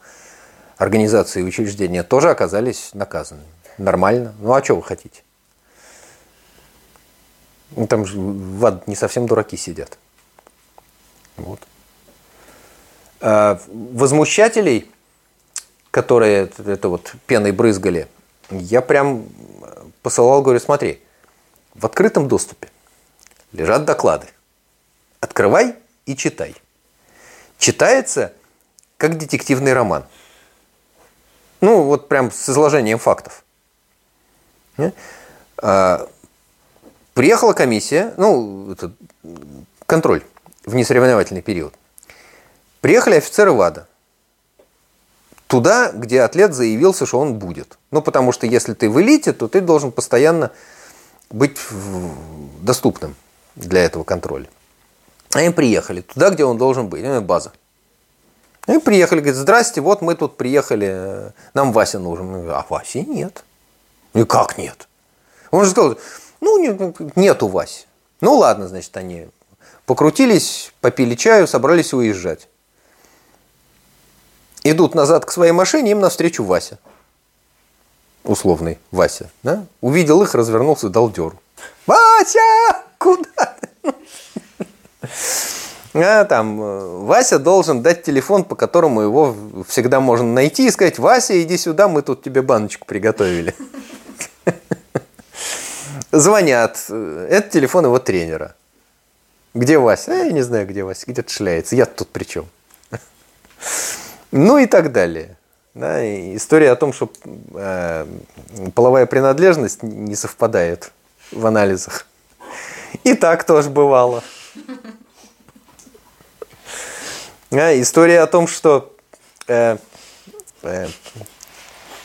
организации и учреждения тоже оказались наказаны. Нормально. Ну а что вы хотите? Ну, там же в ад не совсем дураки сидят. Вот. А возмущателей, которые это, вот пеной брызгали, я прям посылал, говорю, смотри, в открытом доступе лежат доклады. Открывай и читай. Читается как детективный роман. Ну, вот прям с изложением фактов. А, приехала комиссия, ну, это контроль в несоревновательный период. Приехали офицеры ВАДА туда, где атлет заявился, что он будет. Ну, потому что если ты в элите, то ты должен постоянно быть доступным для этого контроля. Они приехали туда, где он должен быть, база. Они приехали, говорят, здрасте, вот мы тут приехали, нам Вася нужен. А Васи нет. И как нет? Он же сказал, ну, нет, нету Васи. Ну, ладно, значит, они покрутились, попили чаю, собрались уезжать. Идут назад к своей машине, им навстречу Вася. Условный Вася. Да? Увидел их, развернулся, дал дёру. Вася! Куда ты? (laughs) А там э, Вася должен дать телефон, по которому его всегда можно найти и сказать, Вася, иди сюда, мы тут тебе баночку приготовили. (laughs) Звонят. Это телефон его тренера. Где Вася? А, я не знаю, где Вася. Где-то шляется. Я тут при чем? (laughs) Ну и так далее. Да, и история о том, что э, половая принадлежность не совпадает в анализах. И так тоже бывало. А, история о том, что э, э,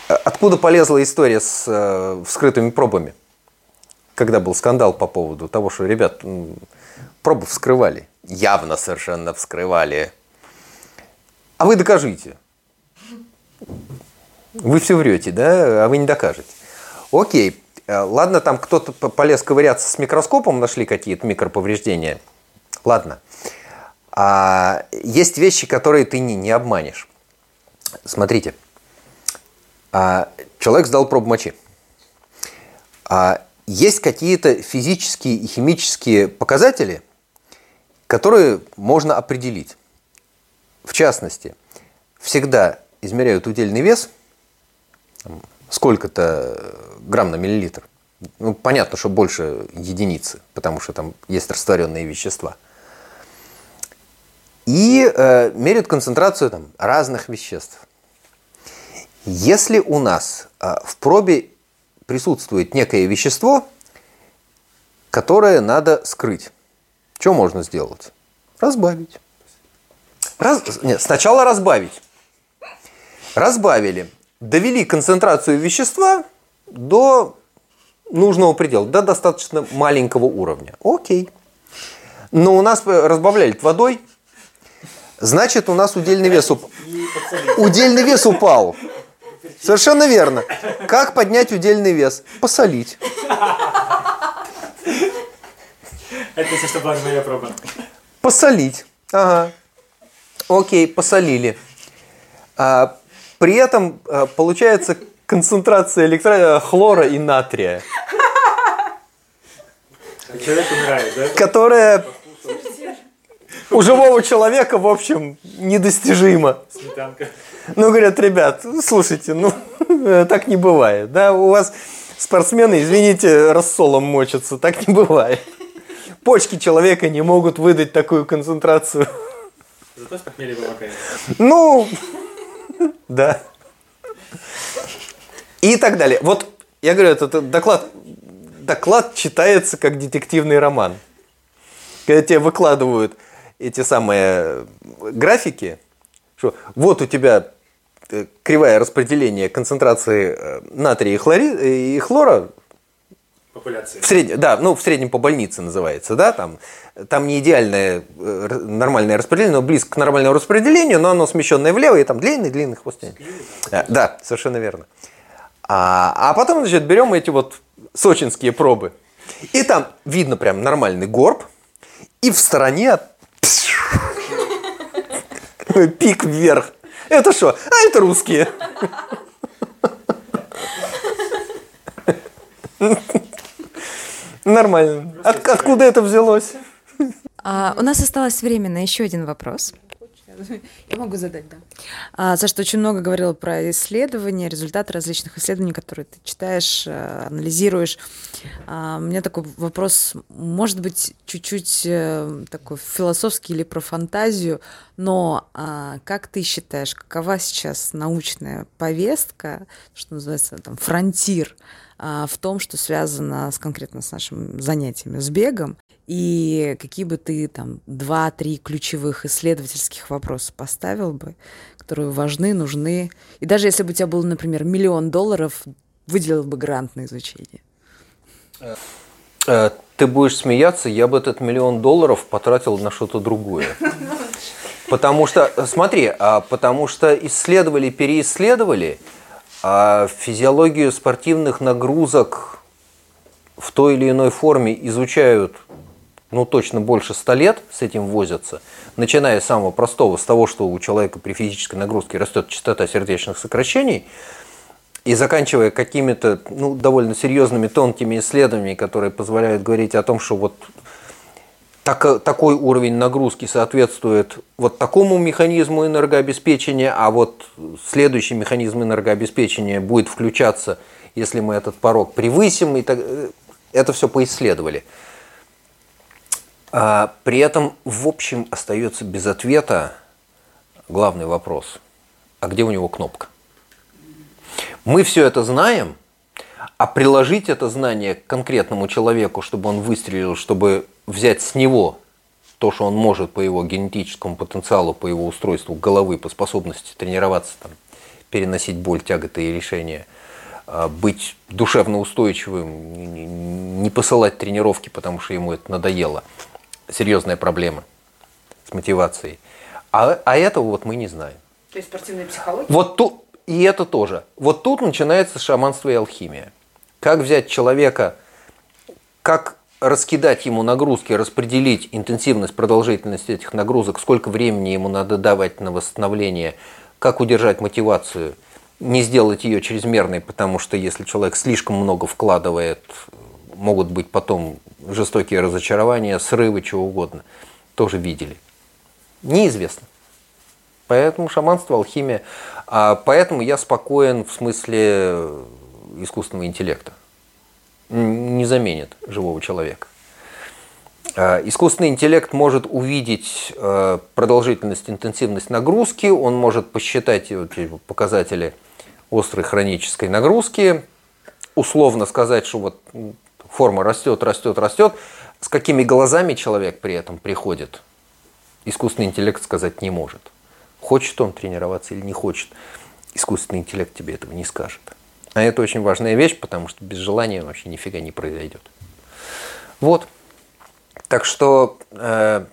откуда полезла история с э, вскрытыми пробами, когда был скандал по поводу того, что ребят пробы вскрывали, явно совершенно вскрывали. А вы докажите. Вы все врете, да? А вы не докажете. Окей, э, ладно, там кто-то полез ковыряться с микроскопом, нашли какие-то микроповреждения. Ладно. А есть вещи, которые ты не, не обманешь. Смотрите. А, человек сдал пробу мочи. А, есть какие-то физические и химические показатели, которые можно определить. В частности, всегда измеряют удельный вес, сколько-то грамм на миллилитр. Ну, понятно, что больше единицы, потому что там есть растворенные вещества – и э, меряют концентрацию там, разных веществ. Если у нас э, в пробе присутствует некое вещество, которое надо скрыть, что можно сделать? Разбавить. Раз... Нет, сначала разбавить. Разбавили. Довели концентрацию вещества до нужного предела, до достаточно маленького уровня. Окей. Но у нас разбавляли водой, Значит, у нас удельный вес упал. Удельный вес упал. Совершенно верно. Как поднять удельный вес? Посолить. Это если что была моя проба. Посолить. Ага. Окей, посолили. А, при этом а, получается концентрация электро... хлора и натрия. Человек умирает, да? Которая у живого человека, в общем, недостижимо. Сметанка. Ну, говорят, ребят, слушайте, ну, (laughs) так не бывает. Да, у вас спортсмены, извините, рассолом мочатся, так не бывает. Почки человека не могут выдать такую концентрацию. Зато с похмелья помогает. Ну, да. И так далее. Вот, я говорю, этот доклад, доклад читается как детективный роман. Когда тебе выкладывают эти самые графики, что вот у тебя кривая распределение концентрации э, натрия и, хлори, и хлора Популяции. в среднем, да, ну в среднем по больнице называется, да, там, там не идеальное э, нормальное распределение, но близко к нормальному распределению, но оно смещенное влево, и там длинный-длинный хвост. Да, да, совершенно верно. А, а потом, значит, берем эти вот сочинские пробы. И там видно прям нормальный горб, и в стороне (laughs) Пик вверх. Это что? А это русские. Нормально. От, откуда это взялось? А, у нас осталось время на еще один вопрос. (laughs) Я могу задать, да. А, Саша, ты очень много говорила про исследования, результаты различных исследований, которые ты читаешь, э, анализируешь. А, у меня такой вопрос, может быть, чуть-чуть э, такой философский или про фантазию, но а, как ты считаешь, какова сейчас научная повестка, что называется, там, фронтир, а, в том, что связано с, конкретно с нашими занятиями с бегом, и какие бы ты там два-три ключевых исследовательских вопроса поставил бы, которые важны, нужны. И даже если бы у тебя был, например, миллион долларов, выделил бы грант на изучение. Э, ты будешь смеяться, я бы этот миллион долларов потратил на что-то другое. Потому что, смотри, а потому что исследовали, переисследовали, а физиологию спортивных нагрузок в той или иной форме изучают ну точно больше 100 лет с этим возятся, начиная с самого простого, с того, что у человека при физической нагрузке растет частота сердечных сокращений, и заканчивая какими-то ну, довольно серьезными тонкими исследованиями, которые позволяют говорить о том, что вот так, такой уровень нагрузки соответствует вот такому механизму энергообеспечения, а вот следующий механизм энергообеспечения будет включаться, если мы этот порог превысим. И так, э, это все поисследовали. А при этом, в общем, остается без ответа главный вопрос. А где у него кнопка? Мы все это знаем, а приложить это знание к конкретному человеку, чтобы он выстрелил, чтобы взять с него то, что он может по его генетическому потенциалу, по его устройству головы, по способности тренироваться, там, переносить боль, тяготы и решения, а, быть душевно устойчивым, не посылать тренировки, потому что ему это надоело. Серьезная проблема с мотивацией. А, а этого вот мы не знаем. То есть спортивная психология? Вот тут, и это тоже. Вот тут начинается шаманство и алхимия. Как взять человека, как раскидать ему нагрузки, распределить интенсивность, продолжительность этих нагрузок, сколько времени ему надо давать на восстановление, как удержать мотивацию, не сделать ее чрезмерной, потому что если человек слишком много вкладывает, могут быть потом жестокие разочарования, срывы, чего угодно. Тоже видели. Неизвестно. Поэтому шаманство, алхимия. А поэтому я спокоен в смысле искусственного интеллекта не заменит живого человека. А, искусственный интеллект может увидеть а, продолжительность, интенсивность нагрузки, он может посчитать показатели острой хронической нагрузки, условно сказать, что вот форма растет, растет, растет. С какими глазами человек при этом приходит, искусственный интеллект сказать не может. Хочет он тренироваться или не хочет, искусственный интеллект тебе этого не скажет. А это очень важная вещь, потому что без желания вообще нифига не произойдет. Вот. Так что э,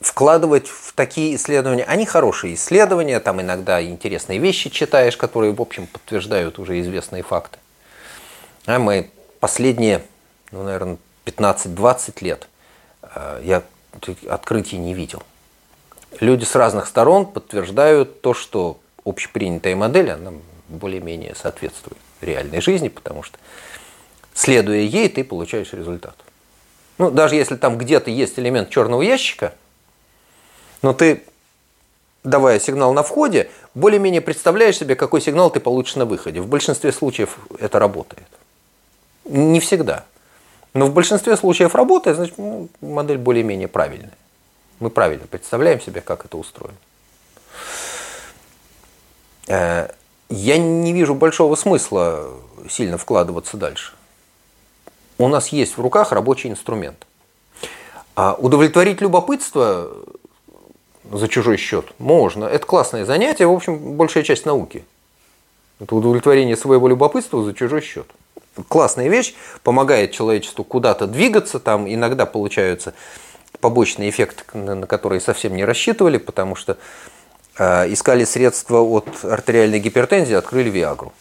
вкладывать в такие исследования, они хорошие исследования, там иногда интересные вещи читаешь, которые, в общем, подтверждают уже известные факты. А мы последние, ну, наверное, 15-20 лет э, я открытий не видел. Люди с разных сторон подтверждают то, что общепринятая модель, она более-менее соответствует реальной жизни, потому что следуя ей, ты получаешь результат. Ну, даже если там где-то есть элемент черного ящика, но ты, давая сигнал на входе, более-менее представляешь себе, какой сигнал ты получишь на выходе. В большинстве случаев это работает. Не всегда. Но в большинстве случаев работает, значит, ну, модель более-менее правильная. Мы правильно представляем себе, как это устроено. Э, я не вижу большого смысла сильно вкладываться дальше. У нас есть в руках рабочий инструмент. А удовлетворить любопытство за чужой счет можно. Это классное занятие, в общем, большая часть науки. Это удовлетворение своего любопытства за чужой счет. Классная вещь, помогает человечеству куда-то двигаться, там иногда получаются побочные эффекты, на которые совсем не рассчитывали, потому что Э, искали средства от артериальной гипертензии, открыли Виагру,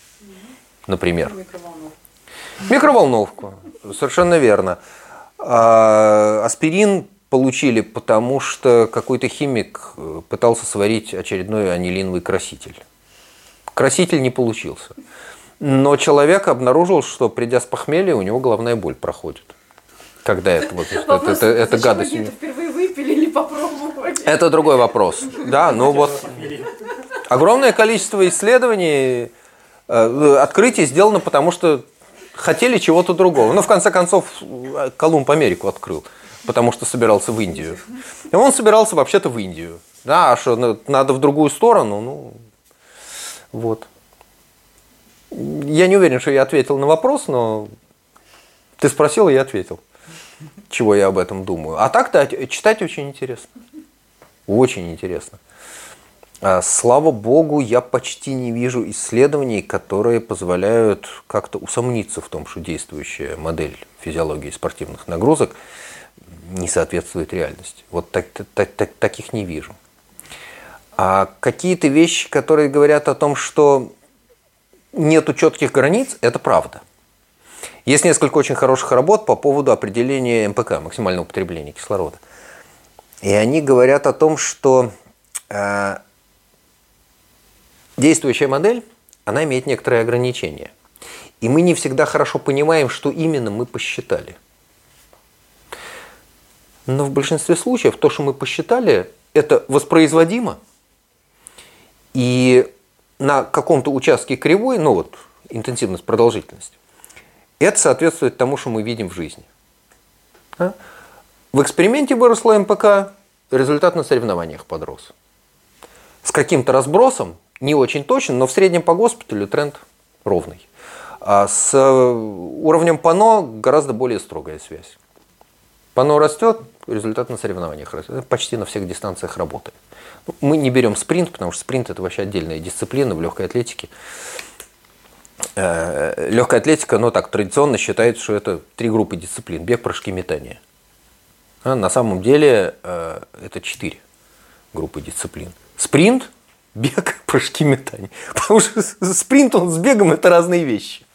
например. Микроволновку. Микроволновку, совершенно верно. А аспирин получили, потому что какой-то химик э, пытался сварить очередной анилиновый краситель. Краситель не получился. Но человек обнаружил, что придя с похмелья, у него головная боль проходит. Когда это вот это, это, это гадость. впервые выпили или попробовали? Это другой вопрос. Да, ну вот огромное количество исследований, э, открытий сделано, потому что хотели чего-то другого. Ну, в конце концов, Колумб Америку открыл, потому что собирался в Индию. И он собирался вообще-то в Индию. Да, а что, ну, надо в другую сторону, ну, вот. Я не уверен, что я ответил на вопрос, но ты спросил, и я ответил, чего я об этом думаю. А так-то читать очень интересно. Очень интересно. А, слава богу, я почти не вижу исследований, которые позволяют как-то усомниться в том, что действующая модель физиологии спортивных нагрузок не соответствует реальности. Вот так, так, так, таких не вижу. А какие-то вещи, которые говорят о том, что нету четких границ, это правда. Есть несколько очень хороших работ по поводу определения МПК, максимального употребления кислорода. И они говорят о том, что э, действующая модель, она имеет некоторые ограничения. И мы не всегда хорошо понимаем, что именно мы посчитали. Но в большинстве случаев то, что мы посчитали, это воспроизводимо. И на каком-то участке кривой, ну вот, интенсивность, продолжительность, это соответствует тому, что мы видим в жизни. А? В эксперименте выросло МПК, результат на соревнованиях подрос. С каким-то разбросом, не очень точно, но в среднем по госпиталю тренд ровный. А с уровнем ПАНО гораздо более строгая связь. ПАНО растет, результат на соревнованиях растет. Почти на всех дистанциях работает. Мы не берем спринт, потому что спринт это вообще отдельная дисциплина в легкой атлетике. Э, легкая атлетика, ну так традиционно считается, что это три группы дисциплин. Бег, прыжки, метание. А на самом деле э, это четыре группы дисциплин. Спринт, бег, (laughs) прыжки, метание. Потому что спринт он с бегом это разные вещи.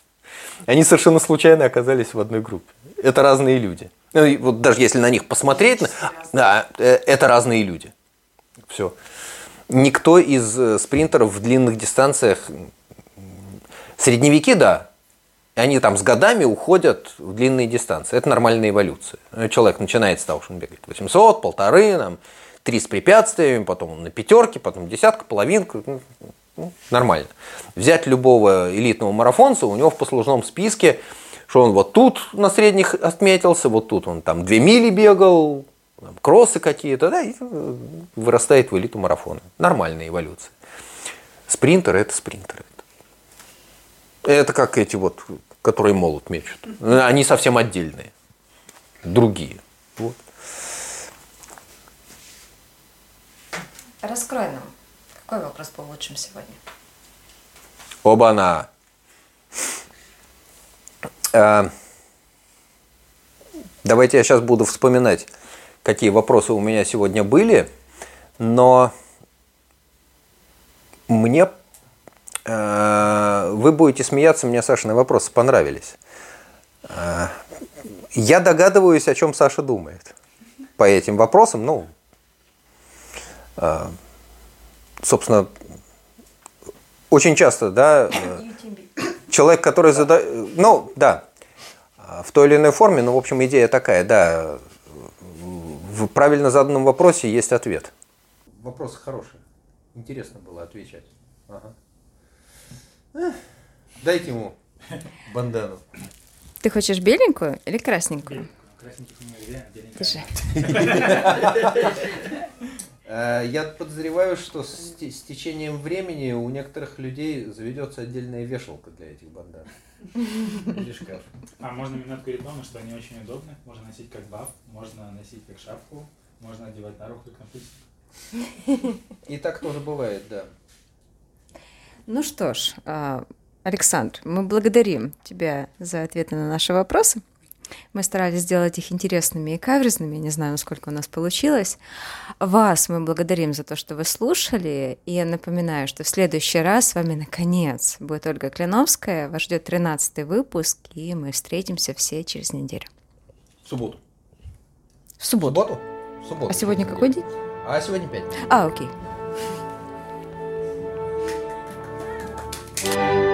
Они совершенно случайно оказались в одной группе. Это разные люди. Ну, вот даже если на них посмотреть, да, э, это разные люди. Все. Никто из спринтеров в длинных дистанциях Средневеки, да, они там с годами уходят в длинные дистанции. Это нормальная эволюция. Человек начинает с того, что он бегает 800, полторы, там, три с препятствиями, потом на пятерке, потом десятка, половинка. Ну, ну, нормально. Взять любого элитного марафонца, у него в послужном списке, что он вот тут на средних отметился, вот тут он там две мили бегал, кроссы какие-то, да, и вырастает в элиту марафона. Нормальная эволюция. Спринтер – это спринтер. Это как эти вот, которые молот мечут. Они совсем отдельные. Другие. Вот. Раскрой нам. Какой вопрос получим сегодня? Оба-на. А, давайте я сейчас буду вспоминать, какие вопросы у меня сегодня были, но мне Э, вы будете смеяться, мне Сашины вопросы понравились. Э, я догадываюсь, о чем Саша думает по этим вопросам. Ну, э, собственно, очень часто, да, человек, который задает, ну, да, в той или иной форме, ну, в общем, идея такая, да, в правильно заданном вопросе есть ответ. Вопрос хороший. Интересно было отвечать. Ага. Дайте ему (laughs) бандану. Ты хочешь беленькую или красненькую? Держи. (laughs) Э, я подозреваю, что с, с течением времени у некоторых людей заведется отдельная вешалка для этих бандан. Или шкаф. А можно минутку рекламы, что они очень удобны. Можно носить как баф, можно носить как шапку, можно одевать на руку как напульсник. И так тоже бывает, да. Ну что ж, а, Александр, мы благодарим тебя за ответы на наши вопросы. Мы старались сделать их интересными и каверзными, не знаю, насколько у нас получилось. Вас мы благодарим за то, что вы слушали, и я напоминаю, что в следующий раз с вами, наконец, будет Ольга Кляновская, вас ждет 13 выпуск, и мы встретимся все через неделю. В субботу. В субботу? В субботу? В субботу. А сегодня какой день? А сегодня пятница. А, окей. Thank you.